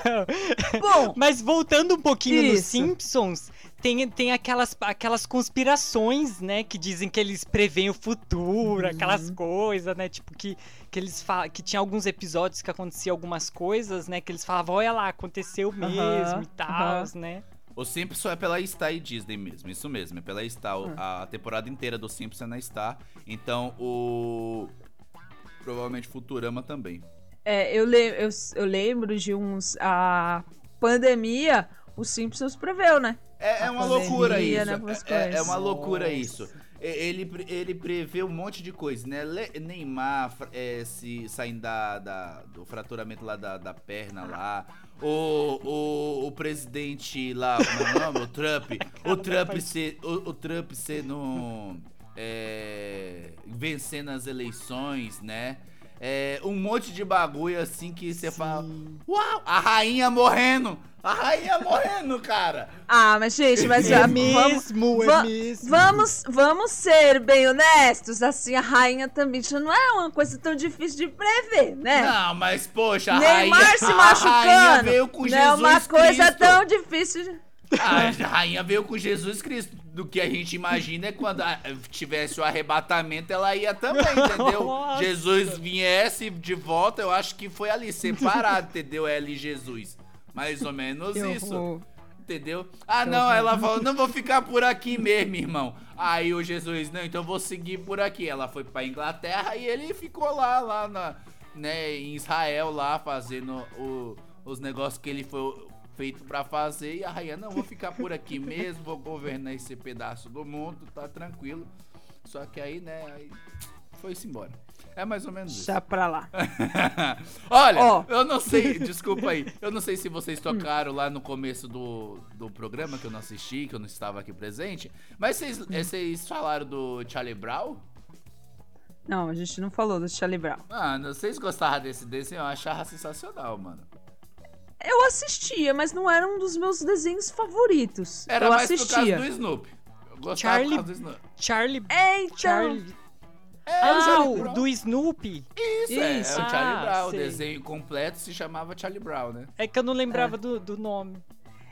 Bom, Mas voltando um pouquinho nos Isso. Simpsons, tem, tem aquelas, aquelas conspirações, né? Que dizem que eles preveem o futuro, aquelas Uhum. coisas, né? Tipo, que, que eles falam. Que tinha alguns episódios que acontecia algumas coisas, né? Que eles falavam, olha lá, aconteceu mesmo e tal, aham. né? O Simpson é pela Star e Disney mesmo, isso mesmo, é pela Star. O- A temporada inteira do Simpson é na Star. Então o. Provavelmente Futurama também. é, eu, le eu, eu lembro de uns. A pandemia, os Simpsons preveu, né? É, é uma pandemia, loucura isso. né, É, é uma loucura isso. E- Ele, ele prevê um monte de coisa, né? Le- Neymar é, se saindo da, da- do fraturamento lá da, da perna lá. O, o, o presidente lá, é o nome? O Trump. O Trump, ser, o, o Trump sendo. é, vencendo as eleições, né? É, um monte de bagulho assim que você fala. Uau! A rainha morrendo! A rainha morrendo, cara! Ah, mas gente, mas É mesmo, vamos, é va- mesmo. Vamos, vamos ser bem honestos, assim, a rainha também já não é uma coisa tão difícil de prever, né? Não, mas poxa, a Neymar rainha, se a rainha machucando. veio com não é Jesus uma coisa Cristo. tão difícil. de- A rainha veio com Jesus Cristo. Do que a gente imagina é quando ah, tivesse o arrebatamento, ela ia também, entendeu? Nossa. Jesus viesse de volta, eu acho que foi ali, separado, entendeu? Ela e Jesus. Mais ou menos Que isso. horror. Entendeu? Ah, não, ela falou, não vou ficar por aqui mesmo, irmão. Aí o Jesus, não, então eu vou seguir por aqui. Ela foi pra Inglaterra e ele ficou lá, lá na, né, em Israel, lá, fazendo o- os negócios que ele foi feito pra fazer. E a rainha, não, vou ficar por aqui mesmo, vou governar esse pedaço do mundo, tá tranquilo. Só que aí, né, aí foi-se embora. É mais ou menos isso. Já pra lá. Olha, Ó. eu não sei, desculpa aí. Eu não sei se vocês tocaram lá no começo do, do programa que eu não assisti, que eu não estava aqui presente. Mas vocês, eh, vocês falaram do Charlie Brown? Não, a gente não falou do Charlie Brown. Mano, vocês gostavam desse desenho? Eu achava sensacional, mano. Eu assistia, mas não era um dos meus desenhos favoritos. Era eu mais assistia. por causa do Snoopy. Eu gostava Charlie- por causa do Snoopy. Charlie. É, então. Charlie. É, ah, o Brown. do Snoopy. Isso, é, é o Isso. Charlie Ah, Brown. O desenho completo se chamava Charlie Brown, né? É que eu não lembrava do, do nome.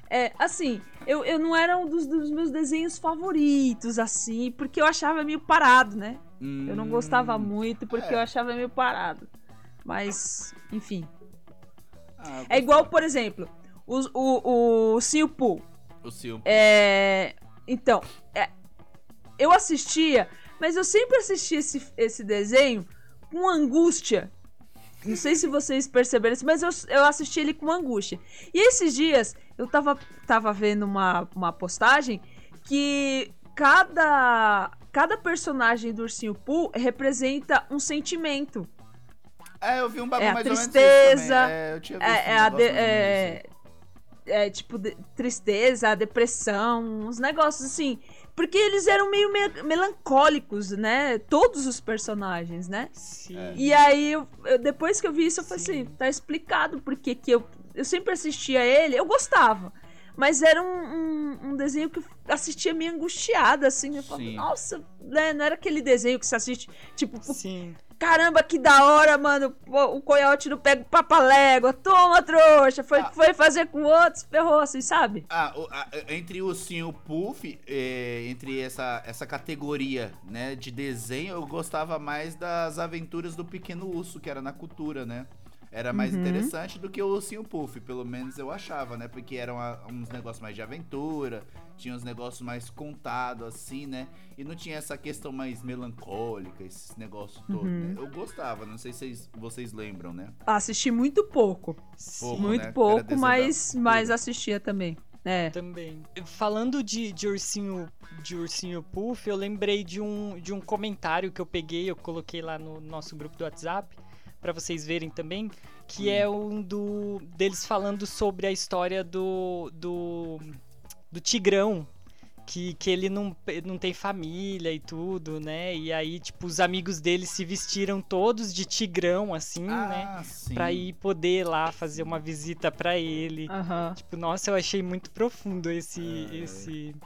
É, assim, eu, eu não era um dos, dos meus desenhos favoritos, assim, porque eu achava meio parado, né? Eu não gostava Hum, muito porque é. eu achava meio parado. Mas, enfim. Ah, É igual, por exemplo, o, o Sim Poo. O Silvio. É. Então, é, eu assistia, mas eu sempre assisti esse, esse desenho com angústia. Não sei se vocês perceberam isso, mas eu, eu assisti ele com angústia. E esses dias eu tava, tava vendo uma, uma postagem que cada, cada personagem do Ursinho Pooh representa um sentimento. É, eu vi um bagulho É a mais ou menos isso tristeza, também. É, eu tinha visto É, é um a de- ou menos é, é, tipo de- tristeza, depressão, uns negócios assim. Porque eles eram meio me- melancólicos, né? Todos os personagens, né? Sim. É. E aí, eu- eu- depois que eu vi isso, eu falei Sim. assim: tá explicado porque que eu, eu sempre assistia ele, eu gostava. Mas era um, um- um desenho que eu assistia meio angustiada, assim. Eu falava, Sim. nossa, né? Não era aquele desenho que você assiste, tipo, Sim. Caramba, que da hora, mano. O coiote não pega o papalégua. Toma, trouxa. Foi, Ah. foi fazer com outros, ferrou, assim, sabe? Ah, o- a- entre o Ursinho e o Puff, é, entre essa, essa categoria né, de desenho, eu gostava mais das aventuras do Pequeno Urso, que era na cultura, né? Era mais Uhum. interessante do que o Ursinho Puff, pelo menos eu achava, né? Porque eram uns negócios mais de aventura, tinha uns negócios mais contados, assim, né? E não tinha essa questão mais melancólica, esses negócios todos, Uhum. né? Eu gostava, não sei se vocês, vocês lembram, né? Assisti muito pouco. Pouco, muito né? Pouco, mas, da mas assistia também. É. Também. Falando de, de ursinho de ursinho puff, eu lembrei de um, de um comentário que eu peguei, eu coloquei lá no nosso grupo do WhatsApp pra vocês verem também, que é um do deles falando sobre a história do do, do Tigrão. Que, que ele não, não tem família e tudo, né? E aí, tipo, os amigos dele se vestiram todos de tigrão, assim, né? Ah, sim. Pra ir poder lá fazer uma visita pra ele. Tipo, nossa, eu achei muito profundo esse É. esse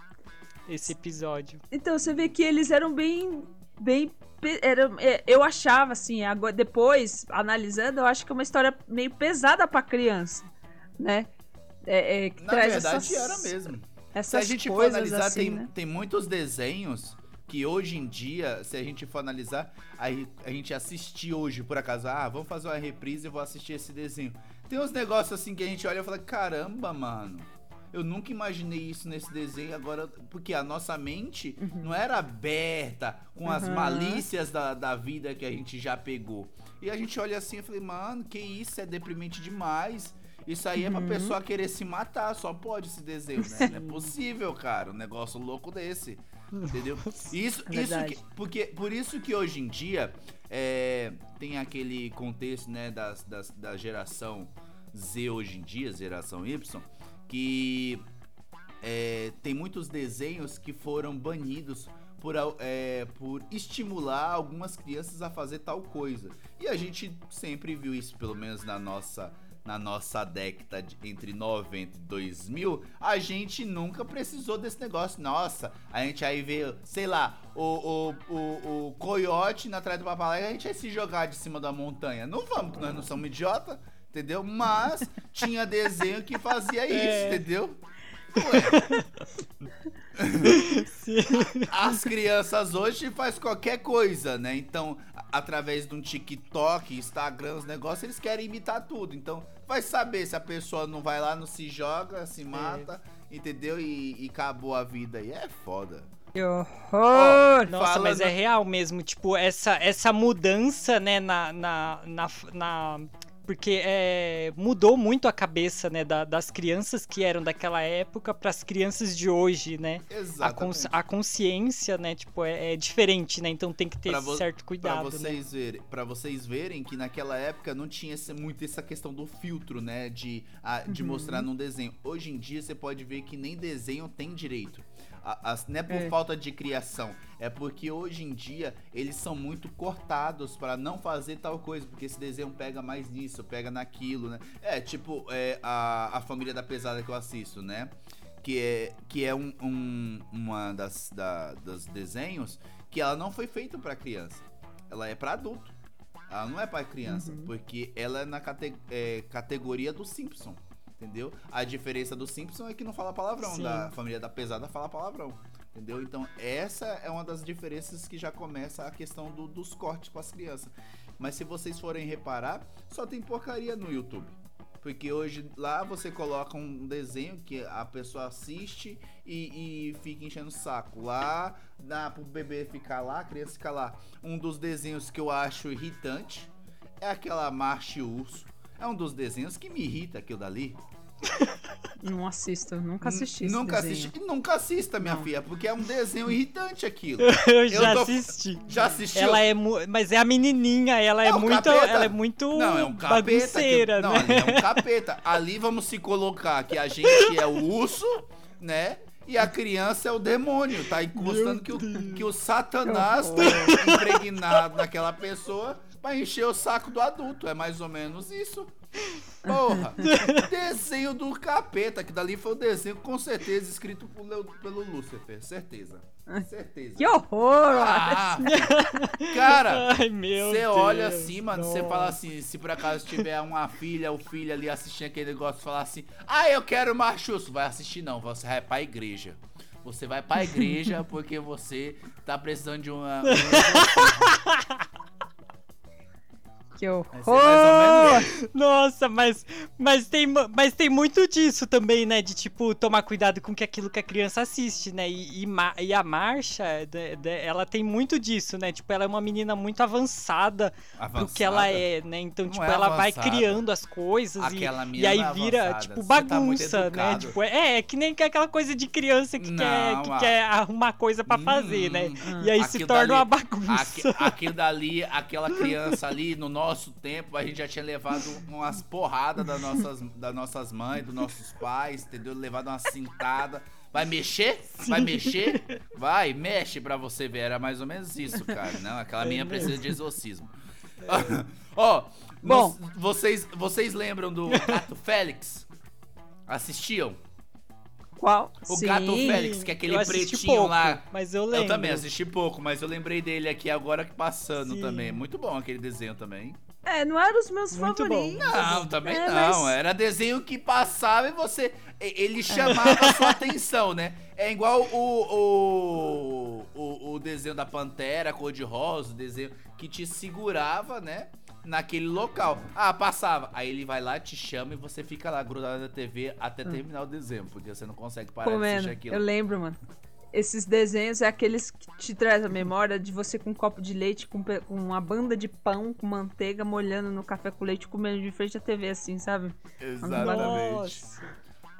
esse episódio. Então, você vê que eles eram bem. Bem eram, é, eu achava, assim, agora, depois, analisando, eu acho que é uma história meio pesada pra criança, né? É, é, que Na traz verdade, essas, era mesmo. Se Essas a gente for analisar, assim, tem, né? tem muitos desenhos que hoje em dia, se a gente for analisar, aí a gente assistir hoje, por acaso, ah, vamos fazer uma reprise e vou assistir esse desenho. Tem uns negócios assim que a gente olha e fala, caramba, mano. Eu nunca imaginei isso nesse desenho agora, porque a nossa mente não era aberta com as Uhum. malícias da, da vida que a gente já pegou. E a gente olha assim e falei, mano, que isso, é deprimente demais. Isso aí é Uhum. pra pessoa querer se matar, só pode esse desenho, né? Não é possível, cara, um negócio louco desse. Entendeu? Isso, É isso que, porque, por isso que hoje em dia é, tem aquele contexto, né, das, das- da geração Z hoje em dia, geração Y, que é, tem muitos desenhos que foram banidos por, é, por estimular algumas crianças a fazer tal coisa. E a gente sempre viu isso, pelo menos na nossa na nossa década de- entre 90 e 2000, a gente nunca precisou desse negócio. Nossa, a gente aí vê, sei lá, o, o, o, o coiote na trás do papagaio, a gente vai se jogar de cima da montanha. Não vamos, que nós não somos idiota, entendeu? Mas tinha desenho que fazia isso, É. entendeu? Ué. As crianças hoje faz qualquer coisa, né? Então, através de um TikTok, Instagram, os negócios, eles querem imitar tudo. Então, vai saber se a pessoa não vai lá, não se joga, se mata, entendeu? E, e acabou a vida aí. É foda. Que horror! Nossa, mas é real mesmo, tipo, essa, essa mudança, né, na, na, na, na- porque é, mudou muito a cabeça, né, da- das crianças que eram daquela época para as crianças de hoje, né? A, Exatamente. cons- a consciência, né, tipo, é, é diferente, né? Então tem que ter esse certo cuidado, né? vocês, verem, pra vocês verem que naquela época não tinha esse- muito essa questão do filtro, né? De, a- de Uhum. mostrar num desenho. Hoje em dia você pode ver que nem desenho tem direito. A- as- não é por É. falta de criação, é porque hoje em dia eles são muito cortados pra não fazer tal coisa, porque esse desenho pega mais nisso, pega naquilo, né? É, tipo, é, a, a família da pesada que eu assisto, né? Que é, que é um, um- uma das, da- dos desenhos que ela não foi feita pra criança. Ela é pra adulto. Ela não é pra criança, porque ela é na cate- é, categoria do Simpson. Entendeu? A diferença do Simpson é que não fala palavrão. Sim. Da família da pesada fala palavrão. Entendeu? Então, essa é uma das diferenças que já começa a questão do- dos cortes com as crianças. Mas se vocês forem reparar, só tem porcaria no YouTube. Porque hoje lá você coloca um desenho que a pessoa assiste e, e fica enchendo o saco. Lá dá pro bebê ficar lá, a criança ficar lá. Um dos desenhos que eu acho irritante é aquela Marcha e Urso. É um dos desenhos que me irrita aquilo dali. Não assisto, nunca assisti esse Nunca desenho. assisti. Nunca assista, minha filha, porque é um desenho irritante aquilo. Eu já tô- assisti. Já assistiu? Ela é mu- mas é a menininha, ela é, É um muito, capeta. ela é muito Não, é um capeta. que... Não, né? ali é um capeta. Ali vamos se colocar que a gente é o urso, né? E a criança é o demônio. Tá encostando que o, que o satanás tá impregnado naquela pessoa pra encher o saco do adulto. É mais ou menos isso. Porra, desenho do capeta, que dali foi o desenho com certeza escrito por Leo- pelo Lúcifer, certeza. Certeza. Que horror! Ah, cara, você olha assim, mano, você fala assim, se por acaso tiver uma filha ou filho ali assistindo aquele negócio, falar assim, ah, eu quero machuço, vai assistir não, você vai pra igreja. Você vai pra igreja porque você tá precisando de uma... Que Vai horror! menos Nossa, mas, mas, tem, mas tem muito disso também, né? De, tipo, tomar cuidado com que aquilo que a criança assiste, né? E, e, e a Marcha, de- de- ela tem muito disso, né? Tipo, ela é uma menina muito avançada, pro que ela Avançada? é, né? Então, Não tipo, é ela vai avançada. criando as coisas e, Aquela e aí é vira, avançada, tipo, tá bagunça, né? educado. Tipo, é, é que nem aquela coisa de criança que, quer, Não, que ah. quer arrumar coisa pra fazer, né? Hum, E aí se torna dali- uma bagunça. Aquilo dali, aquela criança ali, no nosso tempo, a gente já tinha levado umas porradas das nossas, das nossas mães, dos nossos pais, entendeu? Levado uma cintada. Vai mexer? Vai mexer? Vai, mexe pra você ver. Era mais ou menos isso, cara. Não, aquela minha precisa de exorcismo. Ó, Bom. nos- vocês, vocês lembram do Gato Félix? Assistiam? Qual? O Sim. Gato Félix, que é aquele pretinho pouco, lá. Mas eu lembro. Eu também assisti pouco, mas eu lembrei dele aqui agora que passando Sim. também. Muito bom aquele desenho também. É, não eram os meus Muito bom. favoritos. Não, também É, não. mas- Era desenho que passava e você. Ele chamava a sua atenção, né? É igual o, o, o, o desenho da Pantera, cor-de-rosa, o desenho que te segurava, né? Naquele local. Ah, passava. Aí ele vai lá, te chama e você fica lá grudado na TV até terminar o desenho, porque você não consegue parar de assistir aquilo. Eu lembro, mano. Esses desenhos é aqueles que te traz a memória de você com um copo de leite, com, com uma banda de pão, com manteiga, molhando no café com leite, comendo de frente à TV, assim, sabe? Exatamente.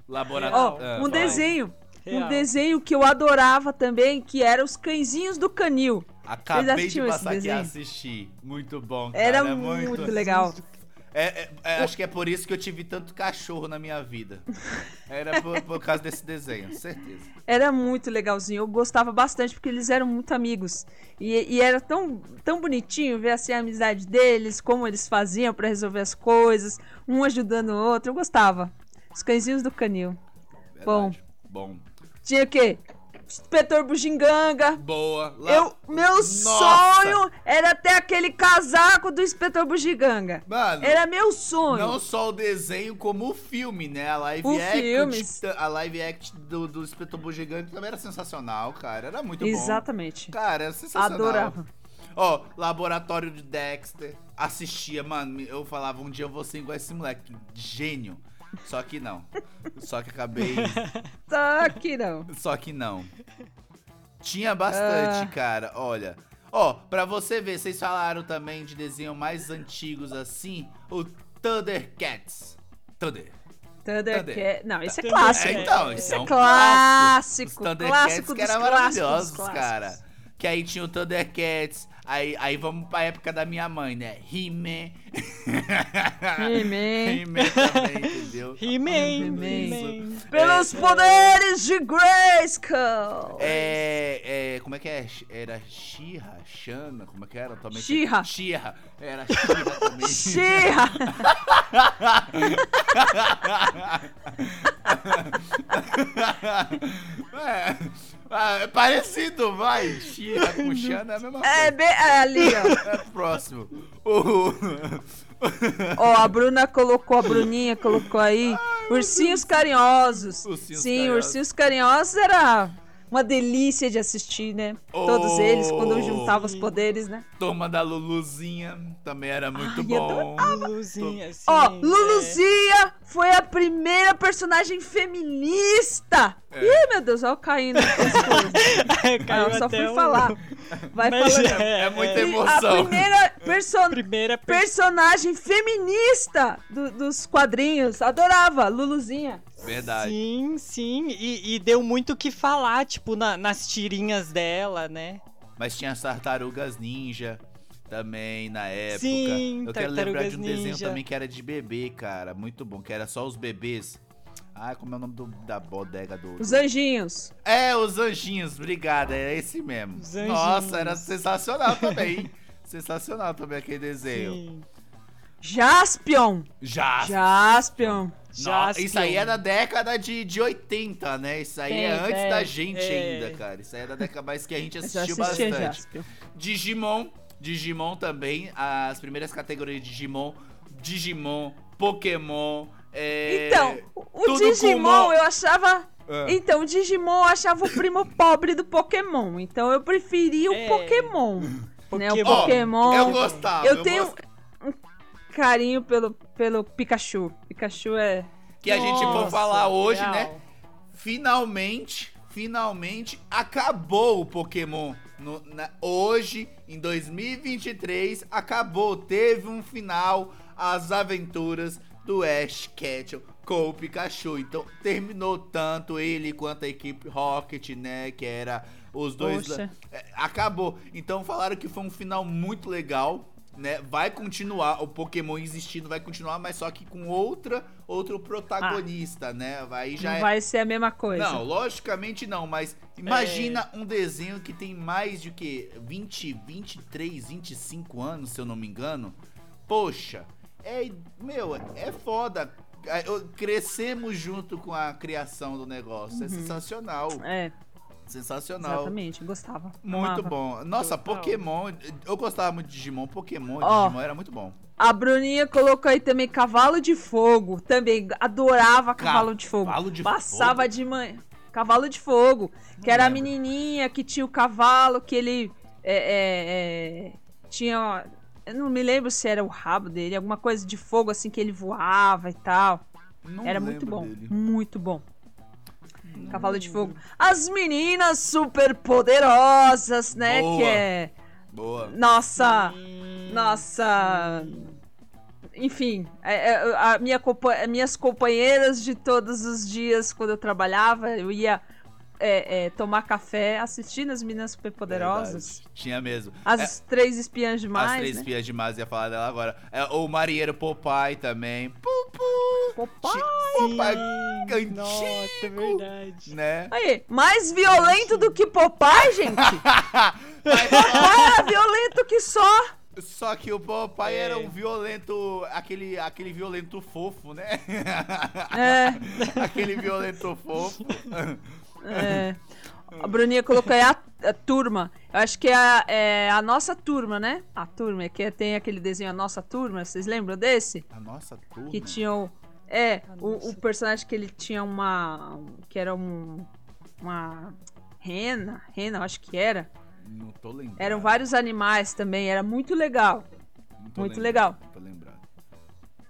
Laboratório. Ó, Ah, um desenho. Um Real. desenho que eu adorava também, que era Os Cãezinhos do Canil. Acabei de passar aqui a desenho? assistir. Muito bom, cara. Era é muito, legal. É, é, é, acho que é por isso que eu tive tanto cachorro na minha vida. Era por, por causa desse desenho, certeza. Era muito legalzinho. Eu gostava bastante porque eles eram muito amigos. E, e era tão, tão bonitinho ver assim a amizade deles, como eles faziam pra resolver as coisas, um ajudando o outro. Eu gostava. Os cãezinhos do canil. Bom. Verdade. Bom. Tinha o quê? Inspetor Bugiganga. Boa. Lá- Eu, meu Nossa! sonho era ter aquele casaco do Inspetor Bugiganga. Mano, Era meu sonho. não só o desenho, como o filme, né? A live O act, filmes. a live act do, do Espetor Gigante também era sensacional, cara. Era muito bom. Exatamente. Cara, era sensacional. Adorava. Ó, Laboratório de Dexter. Assistia, mano. Eu falava, um dia eu vou ser igual esse moleque. Gênio. Só que não. Só que acabei. Só que não. Só que não. Tinha bastante, Ah. cara. Olha. Ó, pra você ver, vocês falaram também de desenho mais antigos assim. O Thundercats. Thunder. Thundercat. Não, esse é clássico. É, então, esse esse é é um clássico. Os Thundercats Clássico que era maravilhosos, cara. Que aí tinha o Thundercats. Aí, aí vamos pra época da minha mãe, né? He-Man. He-Man. He-Man também, entendeu? He-Man. Pelos poderes de Grayskull. É, é, como é que é? Era Shira, Shana, como é que era? Também She-Ra. Shira. Era Shira também. Xirra. é, ah, é parecido, vai. Shira com Shana é a mesma coisa. É, bem, é ali, ó. É próximo. O- Ó, a Bruna colocou, a Bruninha colocou aí. Ursinhos carinhosos. Ursinhos Sim, carinhosos. ursinhos carinhosos era uma delícia de assistir, né? Todos Oh. eles, quando juntavam os poderes, né? Turma da Luluzinha também era muito Ai, bom. Luluzinha. Ó, é. Luluzinha foi a primeira personagem feminista. É. Ih, meu Deus, ó, caindo as coisas. Caiu Ah, eu só fui o- falar. Vai Mas falando. É muita E emoção. A primeira perso- Primeira per- personagem feminista do- dos quadrinhos. Adorava, Luluzinha. Verdade. Sim, sim. E, e deu muito o que falar, tipo, na- nas tirinhas dela, né? Mas tinha as tartarugas ninja também na época. Sim, Eu quero lembrar de um Tartarugas desenho Ninja. também que era de bebê, cara. Muito bom, que era só os bebês. Ah, como é o nome do- da bodega do. Os anjinhos. É, os anjinhos, obrigado, é esse mesmo. Os anjinhos. Nossa, era sensacional também. sensacional também aquele desenho. Sim. Jaspion. Já. Jaspion. Nossa, isso aí é Jaspion. da década de, de 80, né? Isso aí é antes é, da gente é. ainda, cara. Isso aí é da década mais que a gente assistiu assistia bastante. Jaspion. Digimon, Digimon também, as primeiras categorias de Digimon, Digimon, Pokémon, é... Então, o tudo Digimon eu achava. Ah. Então, o Digimon eu achava o primo pobre do Pokémon. Então eu preferia o É. Pokémon. Né? O Pokémon. Pokémon. eu gostava. eu tenho um carinho pelo, pelo Pikachu. Pikachu é. Que a gente for falar hoje, real. né? Finalmente, finalmente acabou o Pokémon. No- na- hoje, em 2023, acabou. Teve um final as aventuras do Ash Ketchum com o Pikachu. Então, terminou tanto ele quanto a equipe Rocket, né? Que era os dois. Poxa. É, acabou. Então, falaram que foi um final muito legal. Né? Vai continuar, o Pokémon existindo vai continuar, mas só que com outra, outro protagonista, né? Aí já não é, vai ser a mesma coisa. não, logicamente não, mas imagina um desenho que tem mais de que 20, 23, 25 anos, se eu não me engano. Poxa, é, meu, é foda. É, eu- Crescemos junto com a criação do negócio. É sensacional. É, Sensacional. exatamente. Gostava. Muito amava. bom. Nossa, Total. Pokémon. Eu gostava muito de Digimon. Pokémon, Ó. Digimon era muito bom. A Bruninha colocou aí também Cavalo de Fogo. Também adorava Cavalo de Fogo. Cavalo de Passava Fogo? de manhã. Cavalo de Fogo. Que era a menininha que tinha o cavalo, que ele é, é, é, tinha. Eu não me lembro se era o rabo dele, alguma coisa de fogo assim que ele voava e tal. Não Era muito bom. dele. Muito bom. Cavalo de Fogo. As meninas super poderosas, né? Boa. Que é. Boa. Nossa. Sim, Nossa. Enfim, é- é, a minha minhas companheiras de todos os dias quando eu trabalhava, eu ia é, é, tomar café assistindo as meninas superpoderosas. Verdade. Tinha mesmo. As três espiãs As demais. três né? espiãs demais, ia falar dela agora. É, o marinheiro Popeye também. Pupu! Popeye. Popeye Sim, Nossa, é antigo, verdade. né? Aí, mais violento do que Popeye, gente? Popeye era violento que só. só que o Popeye É. era um violento, aquele, aquele violento fofo, né? É, aquele violento fofo. É. A Bruninha colocou aí a, a turma. Eu acho que é a, é a nossa turma, né? A turma, que tem aquele desenho A Nossa Turma. Vocês lembram desse? A nossa turma. que tinham é o, o personagem que ele tinha uma que era um uma rena rena eu acho que era Não tô lembrando. eram vários animais também era muito legal Não tô muito lembrando, legal. Tô lembrado.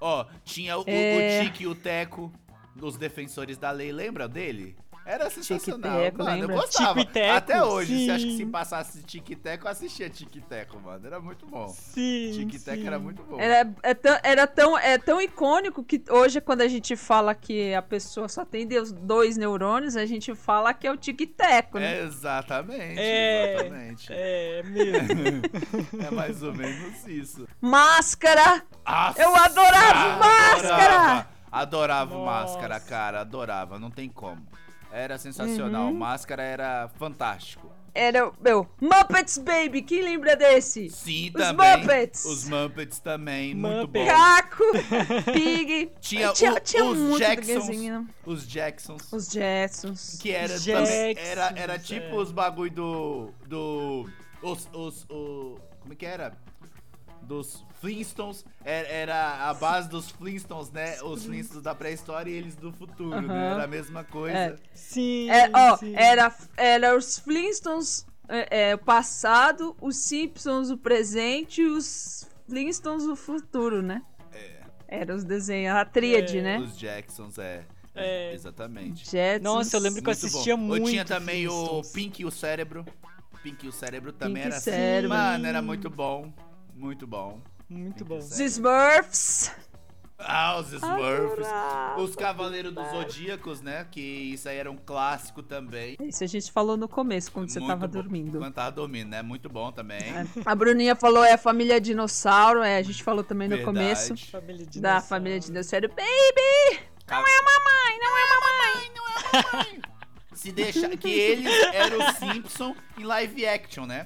Ó, tinha o, É. o Tique e o Teco, dos defensores da lei, lembra dele? Era sensacional, Tic-Teco, mano. Eu gostava. Até hoje, se acho que sim. se passasse Tic-Teco, eu assistia Tic-Teco, mano. Era muito bom. Sim. Tic-Teco sim. era muito bom. Era, é tão, era tão, é tão icônico que hoje, quando a gente fala que a pessoa só tem deus- dois neurônios, a gente fala que é o tic-teco, né? Exatamente, É. exatamente. É, mesmo. É mais ou menos isso. Máscara! Nossa, Eu adorava Máscara! Adorava, adorava. Máscara, cara. Adorava, não tem como. Era sensacional. Uhum. Máscara era fantástico. Era, meu, Muppets Baby, quem lembra desse? Sim, Os também. Muppets. Os Muppets também, muito bom. Muppets. Caco, Pig. Tinha, tinha, o- tinha os muito Jacksons. Os Jacksons. Os Jetsons. Que era Os também. Era, Jacksons, era tipo é. os bagulho do. Do. Os. os o, como é que era? Dos Flintstones. Era, era a base dos Flintstones, né? Os Flintstones da pré-história e eles do futuro, né? Era a mesma coisa. É. Sim. É, ó, sim. era, era os Flintstones é, é, o passado, os Simpsons o presente e os Flintstones o futuro, né? É. Era os desenhos, a tríade, É. né? Os Jacksons, é. É. Exatamente. Jetsons. Nossa, eu lembro que eu Muito assistia bom. muito. Eu tinha também o. Pink e o Cérebro. Pink e o Cérebro também Pink era Cérebro. Mano, era muito bom. Muito bom. Muito bom. Os Smurfs. Ah, os Smurfs. Adorava. Os Cavaleiros dos Zodíacos, né? Que isso aí era um clássico também. Isso a gente falou no começo, quando você Muito tava bom. dormindo. Quando tava dormindo, né? Muito bom também. É. A Bruninha falou é a família dinossauro, é, a gente falou também no Verdade. começo Família da família dinossauro. Baby! Não é a mamãe, não é a mamãe. Se deixar. Que eles eram o Simpson em live action, né?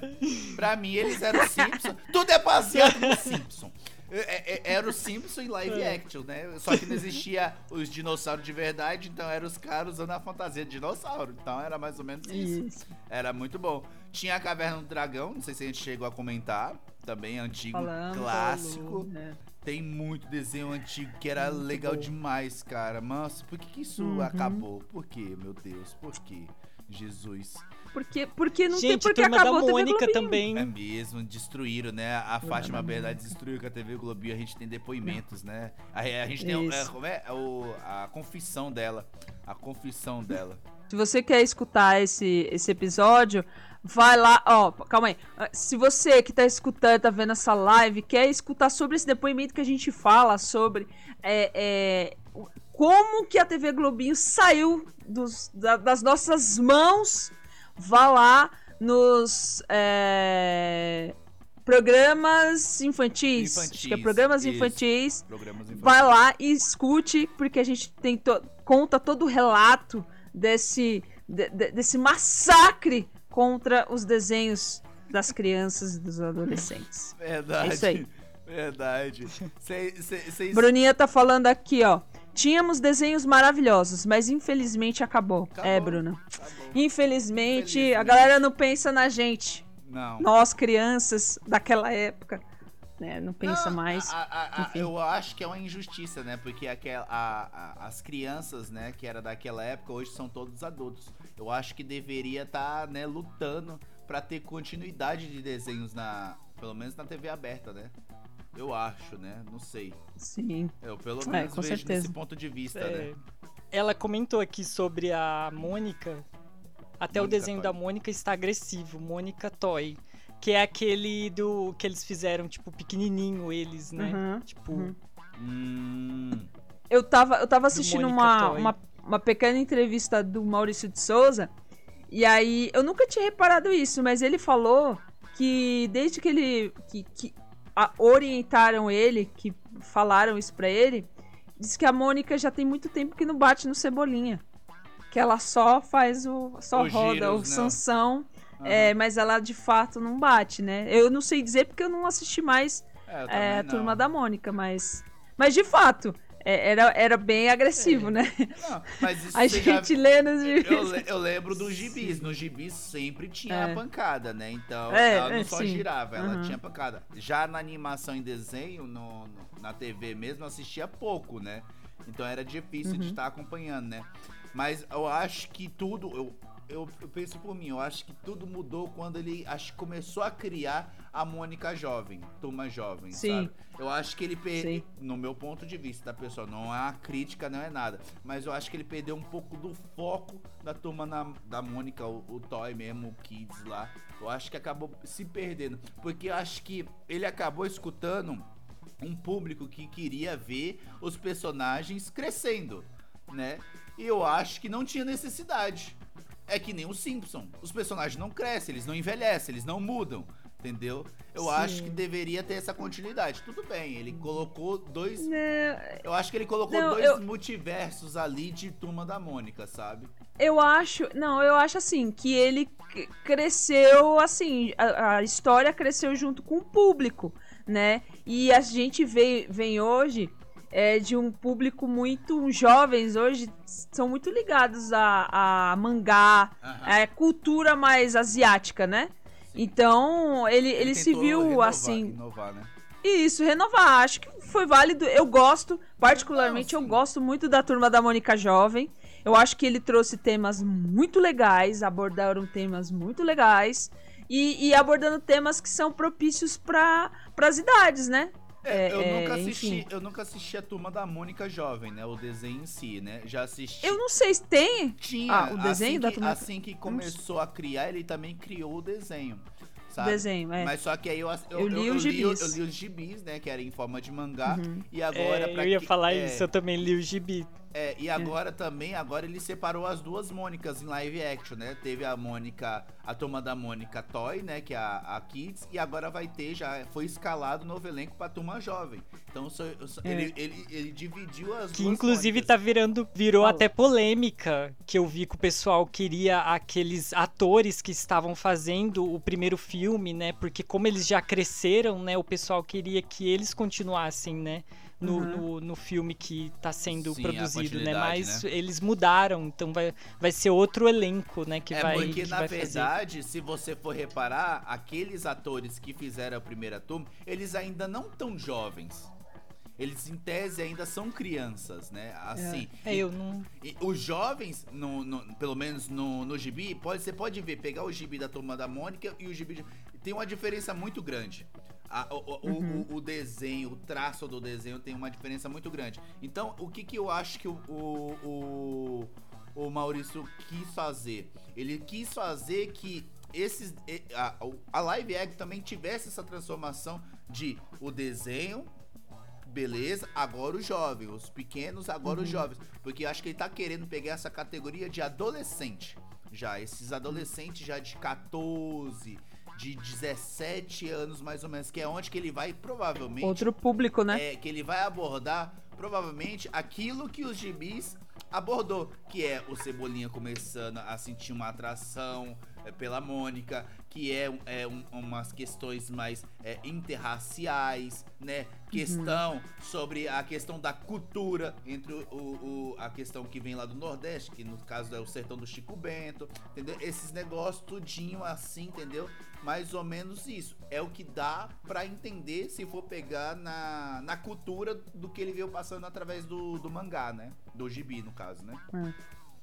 Pra mim, eles eram o Simpson. Tudo é baseado no Simpson. É- é- Era o Simpson em live action, né? Só que não existia os dinossauros de verdade, então eram os caras usando a fantasia de dinossauro. Então era mais ou menos isso. Isso. Era muito bom. Tinha a Caverna do Dragão, não sei se a gente chegou a comentar. Também antigo, Falando, clássico. falou, né? Tem muito desenho antigo que era Muito legal bom. demais, cara. Nossa, por que, que isso Uhum. acabou? Por quê, meu Deus? Por quê? Jesus. Porque, porque não tem Gente, porque Turma da acabou a TV Mônica também. É mesmo, destruíram, né? A Fátima Bernardes destruiu com a TV Globinho, a gente tem depoimentos, né? A, a gente tem é, como é? O, a confissão dela. A confissão dela. Se você quer escutar esse, esse episódio, vai lá, ó, calma aí. Ah, Se você que tá escutando, tá vendo essa live, quer escutar sobre esse depoimento que a gente fala sobre é, é, como que a TV Globinho saiu dos- da- das nossas mãos, vá lá nos é, programas infantis. Acho que é Infantis, programas infantis. Programas infantis. Vai lá e escute, porque a gente tem to- conta todo o relato desse, de- de- desse massacre contra os desenhos das crianças e dos adolescentes. Verdade. É isso aí. Verdade. Cês- cês- cês- Bruninha tá falando aqui, ó. Tínhamos desenhos maravilhosos, mas infelizmente acabou. Acabou. É, Bruna. Acabou. Infelizmente, Infelizmente. a galera não pensa na gente. Não. Nós, crianças daquela época. Né? Não pensa Não, mais. a- a- a- eu acho que é uma injustiça, né? Porque aquela, a- a- as crianças, né, que era daquela época, hoje são todos adultos. Eu acho que deveria estar, né, lutando pra ter continuidade de desenhos na, pelo menos na TV aberta, né? Eu acho, né? Não sei. Sim. Eu pelo É, menos com vejo certeza. nesse ponto de vista, É, né? ela comentou aqui sobre a Mônica. Até o Mônica desenho Toy. da Mônica está agressivo, Mônica Toy. Que é aquele do que eles fizeram, tipo, pequenininho, eles, né? Uhum, Tipo, uhum. Hum, Eu tava, eu tava assistindo uma, Toy. uma, uma pequena entrevista do Maurício de Souza. E aí, eu nunca tinha reparado isso, mas ele falou que desde que ele. que, que a- orientaram ele, que falaram isso pra ele, diz que a Mônica já tem muito tempo que não bate no Cebolinha. Que ela só faz o. só Os roda giros, o né? Sansão. aham. É, mas ela de fato não bate, né? Eu não sei dizer porque eu não assisti mais É, é, a turma da Mônica, mas. Mas de fato, era, era bem agressivo, né? Não, mas isso A já- gente lê nos gibis. Eu, eu lembro dos gibis. Nos gibis sempre tinha É. a pancada, né? Então É, ela não é, só sim. girava, ela Uhum. tinha pancada. Já na animação em desenho, no, no- na TV mesmo, eu assistia pouco, né? Então era difícil Uhum. de estar acompanhando, né? Mas eu acho que tudo. Eu, eu, eu penso por mim, eu acho que tudo mudou quando ele acho começou a criar a Mônica jovem, turma jovem, Sim. sabe? Eu acho que ele perdeu, no meu ponto de vista, tá, pessoal? Não é uma crítica, não é nada. Mas eu acho que ele perdeu um pouco do foco da turma na- da Mônica, o, o Toy mesmo, o Kids lá. Eu acho que acabou se perdendo. Porque eu acho que ele acabou escutando um público que queria ver os personagens crescendo, né? E eu acho que não tinha necessidade. É que nem o Simpson. Os personagens não crescem, eles não envelhecem, eles não mudam. Entendeu? Eu Sim. acho que deveria ter essa continuidade. Tudo bem, ele colocou dois. Né, Eu acho que ele colocou Não, dois eu- multiversos ali de turma da Mônica, sabe? Eu acho. Não, eu acho assim, que ele cresceu assim. A, a história cresceu junto com o público, né? E a gente vê, vem hoje é, de um público muito. jovens hoje são muito ligados a, a mangá, Aham. a cultura mais asiática, né? Então, ele, ele, se tentou viu renovar- assim. Inovar, né? E isso, renovar. Acho que foi válido. Eu gosto, particularmente, Não, eu sim. gosto muito da turma da Mônica Jovem. Eu acho que ele trouxe temas muito legais, abordaram temas muito legais. E, e abordando temas que são propícios para as idades, né? É, eu, É, nunca é, assisti, enfim. eu nunca assisti a turma da Mônica Jovem, né? O desenho em si, né? Já assisti. Eu não sei se tem. Tinha. Ah, o desenho assim da que, turma- Assim que começou a criar, ele também criou o desenho. O Sabe? desenho, é. Mas só que aí eu, eu, Eu li os li, gibis. eu li os gibis, né? Que era em forma de mangá. Uhum. E agora, É, pra eu ia que- falar é, isso, eu também li o gibi. É, e agora também, agora ele separou as duas Mônicas em live action, né? Teve a Mônica, a turma da Mônica Toy, né? Que é a, a Kids, e agora vai ter, já foi escalado novo elenco pra turma jovem. Então só- só- É. ele, ele, ele dividiu as Que duas inclusive Mônicas. tá virando, virou Fala. até polêmica, que eu vi que o pessoal queria aqueles atores que estavam fazendo o primeiro filme, né? Porque como eles já cresceram, né? O pessoal queria que eles continuassem, né? No, Uhum. no, no filme que tá sendo Sim, produzido, né? Mas eles mudaram, então vai, vai ser outro elenco, né? Que é vai, porque, que na vai fazer. verdade, se você for reparar, aqueles atores que fizeram a primeira turma, eles ainda não tão jovens. Eles, em tese, ainda são crianças, né? Assim. É, eu não. E os jovens, no, no- pelo menos no, no gibi, pode, você pode ver, pegar o gibi da turma da Mônica e o gibi. de- tem uma diferença muito grande. A- o, o- o- o- desenho, o traço do desenho tem uma diferença muito grande. Então, o que, que eu acho que o, o, o, o Maurício quis fazer? Ele quis fazer que esses. A, a live act também tivesse essa transformação de o desenho beleza, agora os jovens, os pequenos, agora os jovens. Porque eu acho que ele tá querendo pegar essa categoria de adolescente. Já, esses adolescentes já de 14, de 17 anos mais ou menos, que é onde que ele vai provavelmente. Outro público, né? É, que ele vai abordar provavelmente aquilo que os gibis abordou, que é o Cebolinha começando a sentir uma atração pela Mônica, que é, é um- umas questões mais é, interraciais, né? Questão sobre a questão da cultura entre o, o- a questão que vem lá do Nordeste, que no caso é o sertão do Chico Bento, entendeu? Esses negócios tudinho assim, entendeu? Mais ou menos isso. É o que dá pra entender se for pegar na, na cultura do que ele veio passando através do, do mangá, né? Do gibi, no caso, né?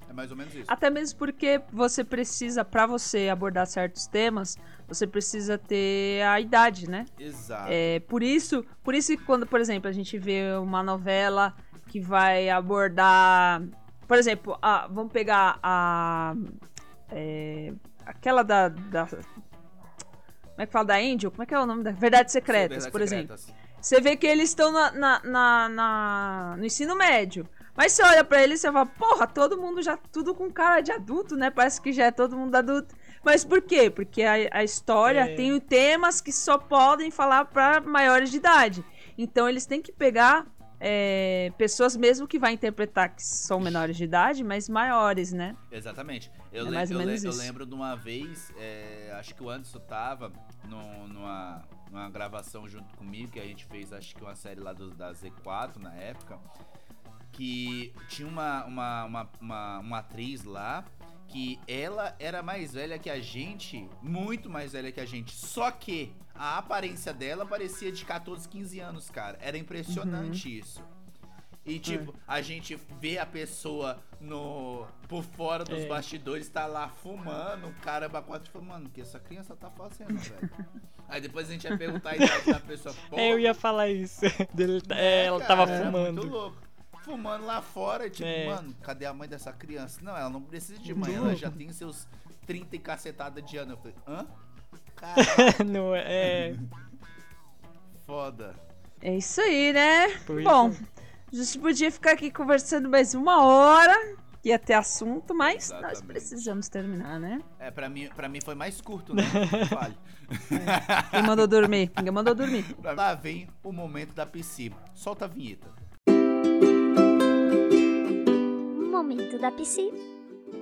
É mais ou menos isso. Até mesmo porque você precisa, pra você abordar certos temas, você precisa ter a idade, né? Exato. É, por isso, por isso que quando, por exemplo, a gente vê uma novela que vai abordar, por exemplo, a- vamos pegar a é, aquela da, da como é que fala da Angel? Como é que é o nome da Verdades Secretas, Verdades por exemplo. secretas. Você vê que eles estão na, na- na- na- no ensino médio. Mas você olha pra eles e você fala, porra, todo mundo já, tudo com cara de adulto, né? Parece que já é todo mundo adulto. Mas por quê? Porque a, a história É. tem temas que só podem falar pra maiores de idade. Então eles têm que pegar é, pessoas mesmo que vai interpretar que são menores de idade, mas maiores, né? Exatamente. Eu, É mais ou eu, menos eu isso. lembro de uma vez, é, acho que o Anderson tava no- numa, numa gravação junto comigo, que a gente fez, acho que uma série lá do- da Z4 na época, que tinha uma, uma, uma, uma, uma atriz lá que ela era mais velha que a gente, muito mais velha que a gente, só que a aparência dela parecia de 14, 15 anos, cara. Era impressionante isso. E tipo, a gente vê a pessoa no por fora dos É. bastidores, tá lá fumando, caramba, quatro, tipo, mano, o que essa criança tá fazendo, velho? Aí depois a gente vai perguntar a idade da pessoa. Pô, É, eu ia falar isso. Dele- é, é, ela cara, tava é Muito fumando. louco. Fumando lá fora, e tipo, É. mano, cadê a mãe dessa criança? Não, ela não precisa de mãe, ela já tem seus 30 e cacetada de ano. Eu falei, hã? Caralho, Não, é. foda. É isso aí, né? Pois Bom, é. a gente podia ficar aqui conversando mais uma hora. Ia ter assunto, mas nós Exatamente. precisamos terminar, né? É, pra mim, pra mim foi mais curto, né? Vale. Quem mandou dormir? Ninguém mandou dormir. Lá vem o momento da PC. Solta a vinheta. Momento da Psi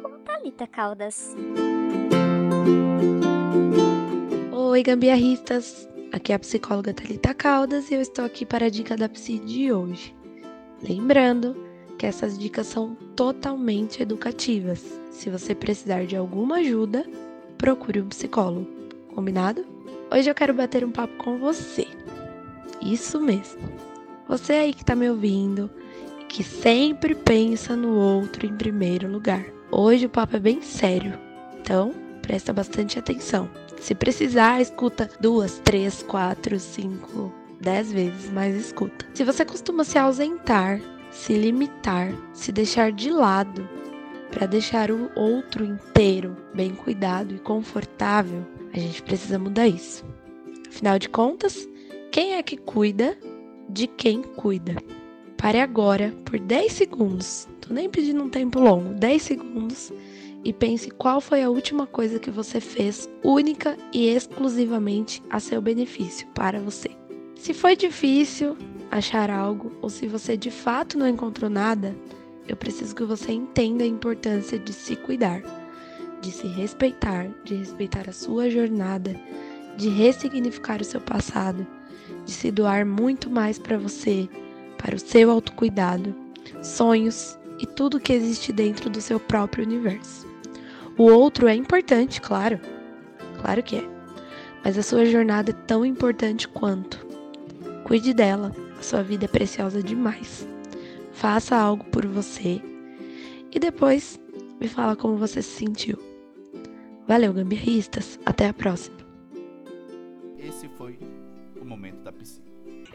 com Thalita Caldas. Oi, gambiarristas! Aqui é a psicóloga Thalita Caldas e eu estou aqui para a dica da Psi de hoje. Lembrando que essas dicas são totalmente educativas. Se você precisar de alguma ajuda, procure um psicólogo. Combinado? Hoje eu quero bater um papo com você. Isso mesmo. Você aí que tá me ouvindo que sempre pensa no outro em primeiro lugar. Hoje o papo é bem sério. Então, presta bastante atenção. Se precisar, escuta duas, três, quatro, cinco, dez vezes, mas escuta. Se você costuma se ausentar, se limitar, se deixar de lado para deixar o outro inteiro, bem cuidado e confortável, a gente precisa mudar isso. Afinal de contas, quem é que cuida de quem cuida? Pare agora por 10 segundos. Tô nem pedindo um tempo longo, 10 segundos e pense qual foi a última coisa que você fez única e exclusivamente a seu benefício para você. Se foi difícil achar algo ou se você de fato não encontrou nada, eu preciso que você entenda a importância de se cuidar, de se respeitar, de respeitar a sua jornada, de ressignificar o seu passado, de se doar muito mais para você, para o seu autocuidado, sonhos e tudo que existe dentro do seu próprio universo. O outro é importante, claro. Claro que é. Mas a sua jornada é tão importante quanto. Cuide dela, a sua vida é preciosa demais. Faça algo por você e depois me fala como você se sentiu. Valeu, gambiarristas. Até a próxima. Esse foi o momento.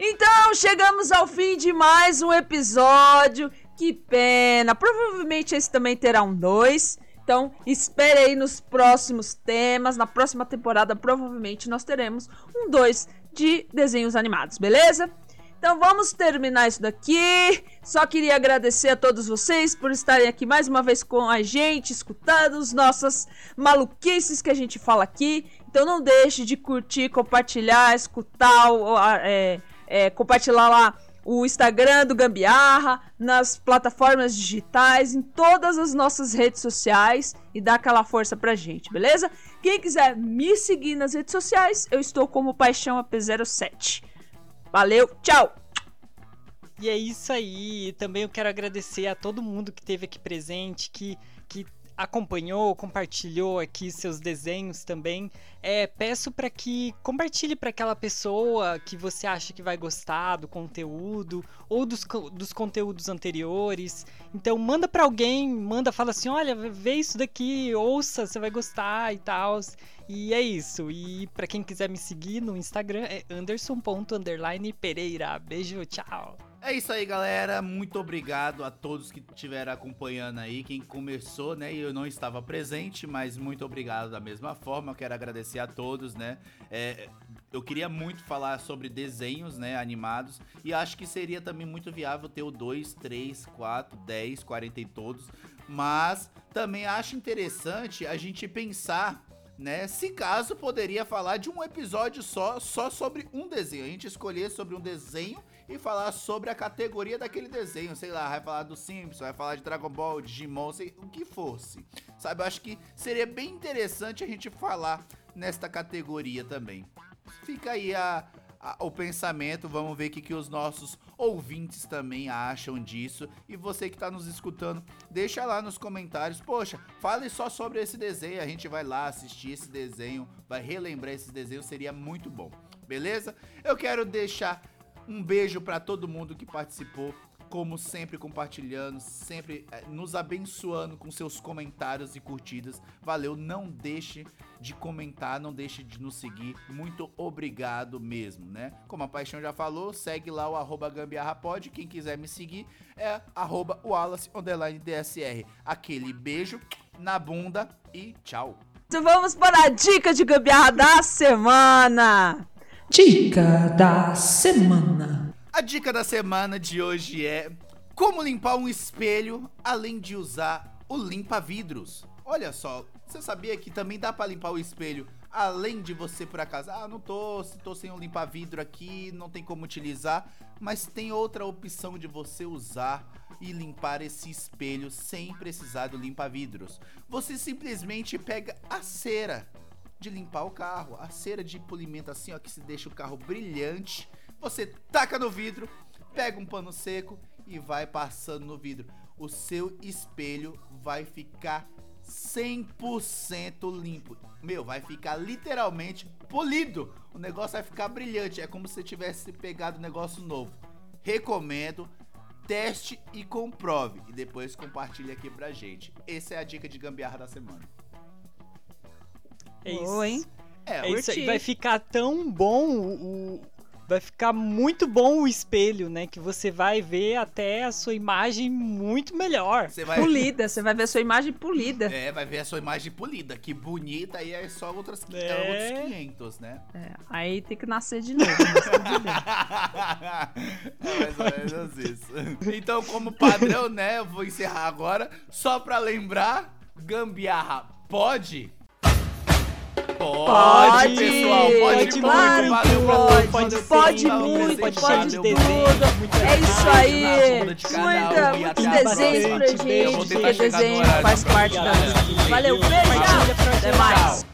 Então, chegamos ao fim de mais um episódio. Que pena. Provavelmente esse também terá um 2. Então, espere aí nos próximos temas. Na próxima temporada, provavelmente, nós teremos um 2 de desenhos animados, beleza? Então vamos terminar isso daqui. Só queria agradecer a todos vocês por estarem aqui mais uma vez com a gente, escutando as nossas maluquices que a gente fala aqui. Então não deixe de curtir, compartilhar, escutar, é, é, compartilhar lá o Instagram do Gambiarra, nas plataformas digitais, em todas as nossas redes sociais e dar aquela força pra gente, beleza? Quem quiser me seguir nas redes sociais, eu estou como Paixão AP07. Valeu, tchau! E é isso aí. Também eu quero agradecer a todo mundo que esteve aqui presente, que, que acompanhou, compartilhou aqui seus desenhos também. É, peço para que compartilhe para aquela pessoa que você acha que vai gostar do conteúdo ou dos, dos conteúdos anteriores. Então manda para alguém, manda, fala assim, olha, vê isso daqui, ouça, você vai gostar e tal. E é isso. E para quem quiser me seguir no Instagram é anderson.pereira. Beijo, tchau. É isso aí, galera. Muito obrigado a todos que estiveram acompanhando aí. Quem começou, né? Eu não estava presente, mas muito obrigado da mesma forma. Eu quero agradecer a todos, né? É, eu queria muito falar sobre desenhos, né? Animados. E acho que seria também muito viável ter o 2, 3, 4, 10, 40 e todos. Mas também acho interessante a gente pensar né? Se caso poderia falar de um episódio só, só sobre um desenho. A gente escolher sobre um desenho e falar sobre a categoria daquele desenho. Sei lá, vai falar do Simpsons, vai falar de Dragon Ball, Digimon, sei o que fosse. Sabe, eu acho que seria bem interessante a gente falar nesta categoria também. Fica aí a, o pensamento, vamos ver o que, que os nossos ouvintes também acham disso. E você que está nos escutando, deixa lá nos comentários. Poxa, fale só sobre esse desenho. A gente vai lá assistir esse desenho, vai relembrar esse desenho, seria muito bom. Beleza? Eu quero deixar um beijo para todo mundo que participou como sempre, compartilhando, sempre eh, nos abençoando com seus comentários e curtidas. Valeu, não deixe de comentar, não deixe de nos seguir. Muito obrigado mesmo, né? Como a Paixão já falou, segue lá o gambiarrapod. Quem quiser me seguir é arroba Wallace underline DSR. Aquele beijo na bunda e tchau. Então vamos para a dica de gambiarra da semana. Dica da semana. A dica da semana de hoje é como limpar um espelho além de usar o limpa-vidros. Olha só, você sabia que também dá pra limpar o espelho além de você por acaso, ah, não tô, tô sem um limpa-vidro aqui, não tem como utilizar, mas tem outra opção de você usar e limpar esse espelho sem precisar do limpa-vidros. Você simplesmente pega a cera de limpar o carro, a cera de polimento assim, ó, que se deixa o carro brilhante. Você taca no vidro, pega um pano seco e vai passando no vidro. O seu espelho vai ficar 100% limpo. Meu, vai ficar literalmente polido. O negócio vai ficar brilhante. É como se tivesse pegado um negócio novo. Recomendo. Teste e comprove. E depois compartilhe aqui pra gente. Essa é a dica de gambiarra da semana. É isso. Boa, hein? É, É isso aí. Vai ficar tão bom o, o- Vai ficar muito bom o espelho, né? Que você vai ver até a sua imagem muito melhor. você vai. Polida, você vai ver sua imagem polida. É, vai ver a sua imagem polida. Que bonita. Aí é só outras, É. é. outros 500, né? É, aí tem que nascer de novo. bem. é mais ou menos isso. Então, como padrão, né? Eu vou encerrar agora. Só pra lembrar: gambiarra pode? Pode, pessoal. Pode, pode muito. muito, Valeu pode, pode pode muito, pode pode tudo. de muita É isso aí. Muita, muitos desenhos pra gente, porque desenho faz parte da vida. Valeu, beijo, até mais.